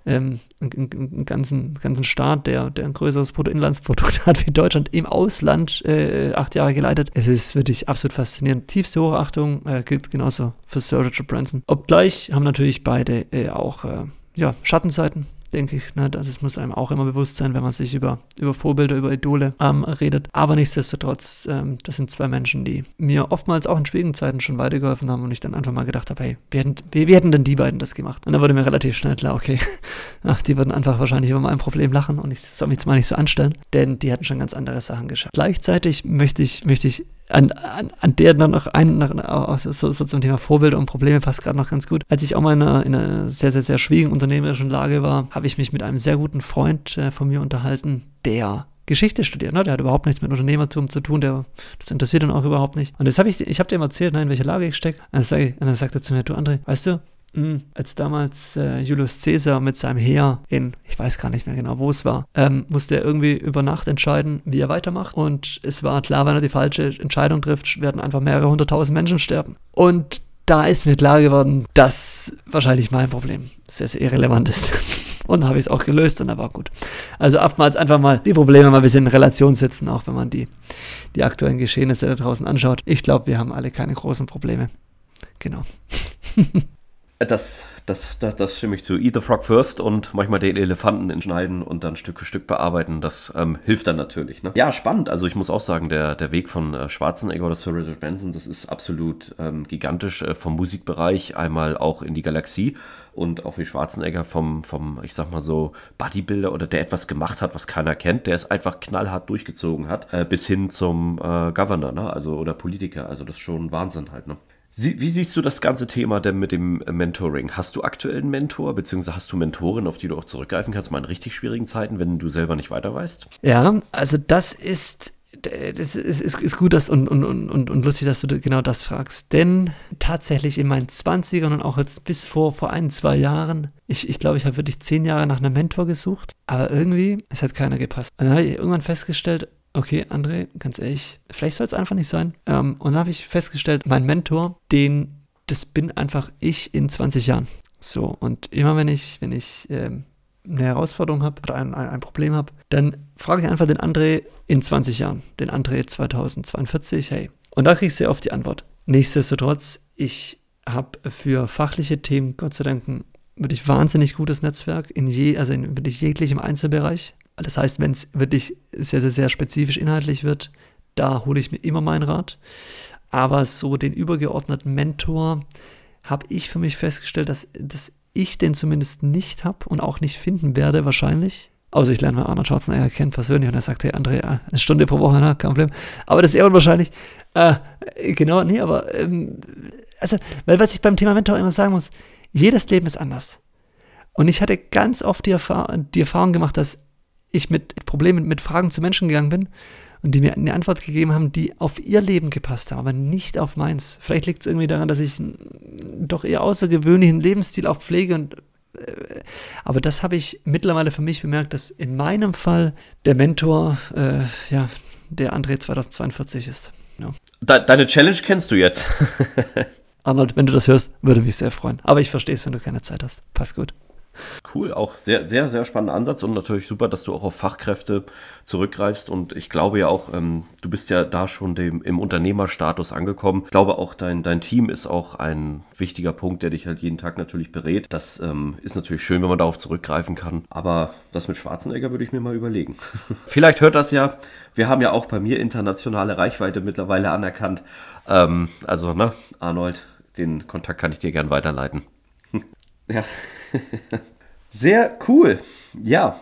ähm, einen, ganzen, ganzen Staat, der, der ein größeres Bruttoinlandsprodukt hat wie Deutschland, im Ausland äh, acht Jahre geleitet. Es ist wirklich absolut faszinierend. Tiefste Hochachtung äh, gilt genauso für Sir Richard Branson. Obgleich haben natürlich beide äh, auch ja, Schattenseiten denke ich. Ne? Das muss einem auch immer bewusst sein, wenn man sich über, über Vorbilder, über Idole ähm, redet. Aber nichtsdestotrotz, ähm, das sind zwei Menschen, die mir oftmals auch in schwierigen Zeiten schon weitergeholfen haben und ich dann einfach mal gedacht habe, hey, wie hätten, wie, hätten denn die beiden das gemacht? Und dann wurde mir relativ schnell klar, okay, ach, die würden einfach wahrscheinlich über mein Problem lachen und ich soll mich jetzt mal nicht so anstellen, denn die hatten schon ganz andere Sachen geschafft. Gleichzeitig möchte ich, möchte ich an, an, an der dann noch ein, nach, so, so, zum Thema Vorbilder und Probleme passt gerade noch ganz gut. Als ich auch mal in einer, in einer sehr, sehr, sehr schwierigen unternehmerischen Lage war, habe ich mich mit einem sehr guten Freund äh, von mir unterhalten, der Geschichte studiert, ne? Der hat überhaupt nichts mit Unternehmertum zu tun, der, das interessiert ihn auch überhaupt nicht. Und das habe ich, ich habe dem erzählt, ne, in welcher Lage ich stecke. Und, dann sagt er zu mir, du André, weißt du, als damals äh, Julius Caesar mit seinem Heer in, ich weiß gar nicht mehr genau, wo es war, ähm, musste er irgendwie über Nacht entscheiden, wie er weitermacht. Und es war klar, wenn er die falsche Entscheidung trifft, werden einfach mehrere hunderttausend Menschen sterben. Und da ist mir klar geworden, dass wahrscheinlich mein Problem sehr, sehr irrelevant ist. Und habe ich es auch gelöst und da war gut. Also oftmals einfach mal die Probleme mal ein bisschen in Relation setzen, auch wenn man die, die aktuellen Geschehnisse da draußen anschaut. Ich glaube, wir haben alle keine großen Probleme. Genau. Das, das, das, das stimme ich zu. Eat the Frog first und manchmal den Elefanten entschneiden und dann Stück für Stück bearbeiten. Das ähm, hilft dann natürlich. Ne? Ja, spannend. Also ich muss auch sagen, der, der Weg von äh, Schwarzenegger oder Sir Richard Benson, das ist absolut ähm, gigantisch äh, vom Musikbereich einmal auch in die Galaxie und auch wie Schwarzenegger vom, vom, ich sag mal so, Bodybuilder oder der etwas gemacht hat, was keiner kennt, der es einfach knallhart durchgezogen hat, äh, bis hin zum äh, Governor, ne? Also oder Politiker. Also das ist schon Wahnsinn halt, ne? Wie siehst du das ganze Thema denn mit dem Mentoring? Hast du aktuell einen Mentor, beziehungsweise hast du Mentoren, auf die du auch zurückgreifen kannst, mal in richtig schwierigen Zeiten, wenn du selber nicht weiter weißt? Ja, also das ist das ist, ist, ist gut dass, und, und, und, und lustig, dass du genau das fragst. Denn tatsächlich in meinen 20ern und auch jetzt bis vor, vor ein, zwei Jahren, ich, ich glaube, ich habe wirklich zehn Jahre nach einem Mentor gesucht, aber irgendwie, es hat keiner gepasst. Und dann habe ich irgendwann festgestellt, okay, André, ganz ehrlich, vielleicht soll es einfach nicht sein. Ähm, und dann habe ich festgestellt, mein Mentor, den, das bin einfach ich in 20 Jahren. So, und immer wenn ich, wenn ich ähm, eine Herausforderung habe oder ein, ein, ein Problem habe, dann frage ich einfach den André in 20 Jahren, den André 2042, hey. Und da kriege ich sehr oft die Antwort. Nichtsdestotrotz, ich habe für fachliche Themen, Gott sei Dank, ein wirklich wahnsinnig gutes Netzwerk in je, also in wirklich jeglichem Einzelbereich. Das heißt, wenn es wirklich sehr, sehr, sehr spezifisch inhaltlich wird, da hole ich mir immer meinen Rat. Aber so den übergeordneten Mentor habe ich für mich festgestellt, dass, dass ich den zumindest nicht habe und auch nicht finden werde, wahrscheinlich. Außer ich lerne Arnold Schwarzenegger kennen persönlich und er sagt, hey André, eine Stunde pro Woche, na, kein Problem. Aber das ist eher unwahrscheinlich. Äh, genau, nee, aber ähm, also, weil was ich beim Thema Mentor immer sagen muss, jedes Leben ist anders. Und ich hatte ganz oft die, Erfahr die Erfahrung gemacht, dass ich mit Problemen, mit Fragen zu Menschen gegangen bin und die mir eine Antwort gegeben haben, die auf ihr Leben gepasst haben, aber nicht auf meins. Vielleicht liegt es irgendwie daran, dass ich einen doch eher außergewöhnlichen Lebensstil auch pflege und äh, aber das habe ich mittlerweile für mich bemerkt, dass in meinem Fall der Mentor, äh, ja, der André 2042 ist. Ja. deine Challenge kennst du jetzt. Arnold, wenn du das hörst, würde mich sehr freuen. Aber ich verstehe es, wenn du keine Zeit hast. Passt gut. Cool, auch sehr, sehr, sehr spannender Ansatz und natürlich super, dass du auch auf Fachkräfte zurückgreifst. Und ich glaube ja auch, ähm, du bist ja da schon dem, im Unternehmerstatus angekommen. Ich glaube auch, dein, dein Team ist auch ein wichtiger Punkt, der dich halt jeden Tag natürlich berät. Das ähm, ist natürlich schön, wenn man darauf zurückgreifen kann. Aber das mit Schwarzenegger würde ich mir mal überlegen. Vielleicht hört das ja. Wir haben ja auch bei mir internationale Reichweite mittlerweile anerkannt. Ähm, also, ne, Arnold, den Kontakt kann ich dir gern weiterleiten. Ja. Sehr cool. Ja,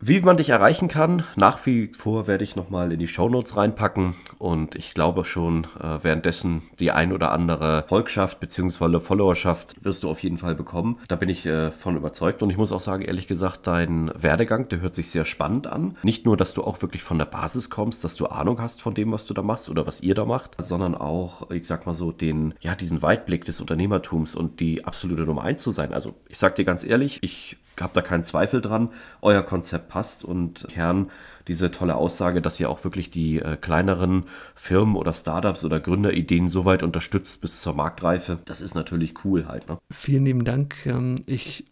wie man dich erreichen kann, nach wie vor werde ich nochmal in die Shownotes reinpacken und ich glaube schon, äh, währenddessen die ein oder andere Volkschaft bzw. Followerschaft wirst du auf jeden Fall bekommen. Da bin ich äh, von überzeugt und ich muss auch sagen, ehrlich gesagt, dein Werdegang, der hört sich sehr spannend an. Nicht nur, dass du auch wirklich von der Basis kommst, dass du Ahnung hast von dem, was du da machst oder was ihr da macht, sondern auch, ich sag mal so, den, ja, diesen Weitblick des Unternehmertums und die absolute Nummer eins zu sein. Also ich sag dir ganz ehrlich, ich habe da keinen Zweifel dran. Euer Konzept passt und Kern diese tolle Aussage, dass ihr auch wirklich die äh, kleineren Firmen oder Startups oder Gründerideen so weit unterstützt bis zur Marktreife. Das ist natürlich cool halt. Ne? Vielen lieben Dank. Ähm, ich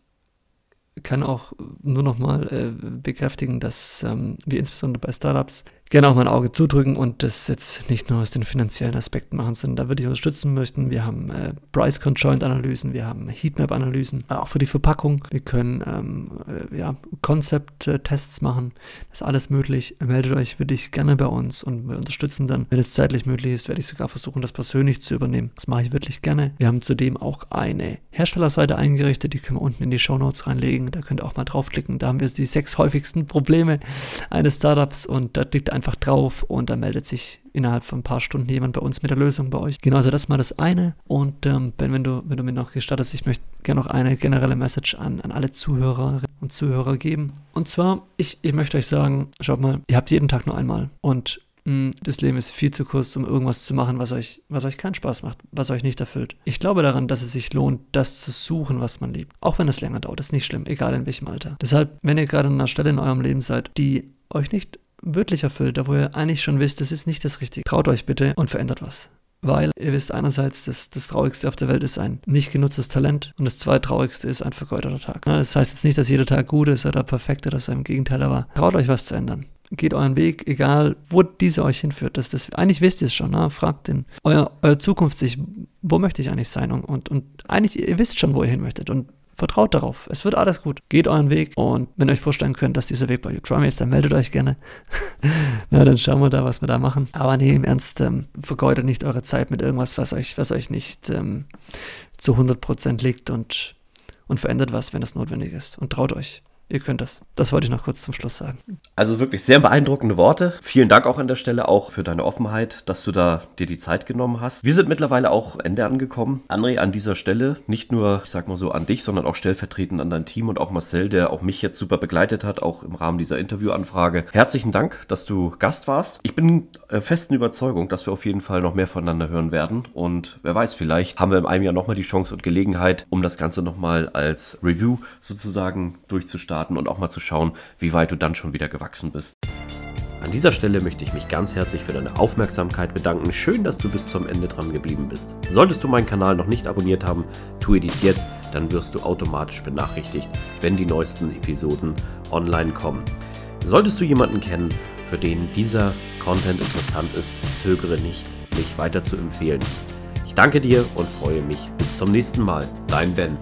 kann auch nur noch mal äh, bekräftigen, dass ähm, wir insbesondere bei Startups gerne auch mal ein Auge zudrücken und das jetzt nicht nur aus den finanziellen Aspekten machen, sondern da würde ich unterstützen möchten. Wir haben äh, Price Conjoint Analysen, wir haben Heatmap Analysen, auch für die Verpackung. Wir können ähm, äh, ja, Konzept-Tests machen. Das ist alles möglich. Meldet euch wirklich gerne bei uns und wir unterstützen dann, wenn es zeitlich möglich ist, werde ich sogar versuchen, das persönlich zu übernehmen. Das mache ich wirklich gerne. Wir haben zudem auch eine Herstellerseite eingerichtet, die können wir unten in die Show Notes reinlegen. Da könnt ihr auch mal draufklicken. Da haben wir die sechs häufigsten Probleme eines Startups und da liegt einfach drauf und dann meldet sich innerhalb von ein paar Stunden jemand bei uns mit der Lösung bei euch. Genau, also das ist mal das eine. Und ähm, Ben, wenn du, wenn du mir noch gestattest, ich möchte gerne noch eine generelle Message an, an alle Zuhörerinnen und Zuhörer geben. Und zwar, ich, ich möchte euch sagen, schaut mal, ihr habt jeden Tag nur einmal. Und hm, das Leben ist viel zu kurz, um irgendwas zu machen, was euch, was euch keinen Spaß macht, was euch nicht erfüllt. Ich glaube daran, dass es sich lohnt, das zu suchen, was man liebt. Auch wenn es länger dauert, ist nicht schlimm, egal in welchem Alter. Deshalb, wenn ihr gerade an einer Stelle in eurem Leben seid, die euch nicht wirklich erfüllt, da wo ihr eigentlich schon wisst, das ist nicht das Richtige. Traut euch bitte und verändert was. Weil ihr wisst einerseits, dass das Traurigste auf der Welt ist ein nicht genutztes Talent und das Zweitraurigste ist ein vergeudeter Tag. Das heißt jetzt nicht, dass jeder Tag gut ist oder perfekt oder so, im Gegenteil, aber traut euch was zu ändern. Geht euren Weg, egal wo diese euch hinführt. Das, das, eigentlich wisst ihr es schon, ne? fragt den, euer, euer Zukunft sich, wo möchte ich eigentlich sein? Und, und, und eigentlich, ihr wisst schon, wo ihr hin möchtet. Und Vertraut darauf. Es wird alles gut. Geht euren Weg. Und wenn ihr euch vorstellen könnt, dass dieser Weg bei Utrum ist, dann meldet euch gerne. Na, dann schauen wir da, was wir da machen. Aber nee, im Ernst, ähm, vergeudet nicht eure Zeit mit irgendwas, was euch, was euch nicht ähm, zu 100% liegt und, und verändert was, wenn es notwendig ist. Und traut euch. Ihr könnt das. Das wollte ich noch kurz zum Schluss sagen. Also wirklich sehr beeindruckende Worte. Vielen Dank auch an der Stelle, auch für deine Offenheit, dass du da dir die Zeit genommen hast. Wir sind mittlerweile auch Ende angekommen. André, an dieser Stelle nicht nur, ich sag mal so, an dich, sondern auch stellvertretend an dein Team und auch Marcel, der auch mich jetzt super begleitet hat, auch im Rahmen dieser Interviewanfrage. Herzlichen Dank, dass du Gast warst. Ich bin äh, festen Überzeugung, dass wir auf jeden Fall noch mehr voneinander hören werden. Und wer weiß, vielleicht haben wir in einem Jahr nochmal die Chance und Gelegenheit, um das Ganze nochmal als Review sozusagen durchzustarten und auch mal zu schauen, wie weit du dann schon wieder gewachsen bist. An dieser Stelle möchte ich mich ganz herzlich für deine Aufmerksamkeit bedanken. Schön, dass du bis zum Ende dran geblieben bist. Solltest du meinen Kanal noch nicht abonniert haben, tue dies jetzt, dann wirst du automatisch benachrichtigt, wenn die neuesten Episoden online kommen. Solltest du jemanden kennen, für den dieser Content interessant ist, zögere nicht, mich weiter zu empfehlen. Ich danke dir und freue mich. Bis zum nächsten Mal. Dein Ben.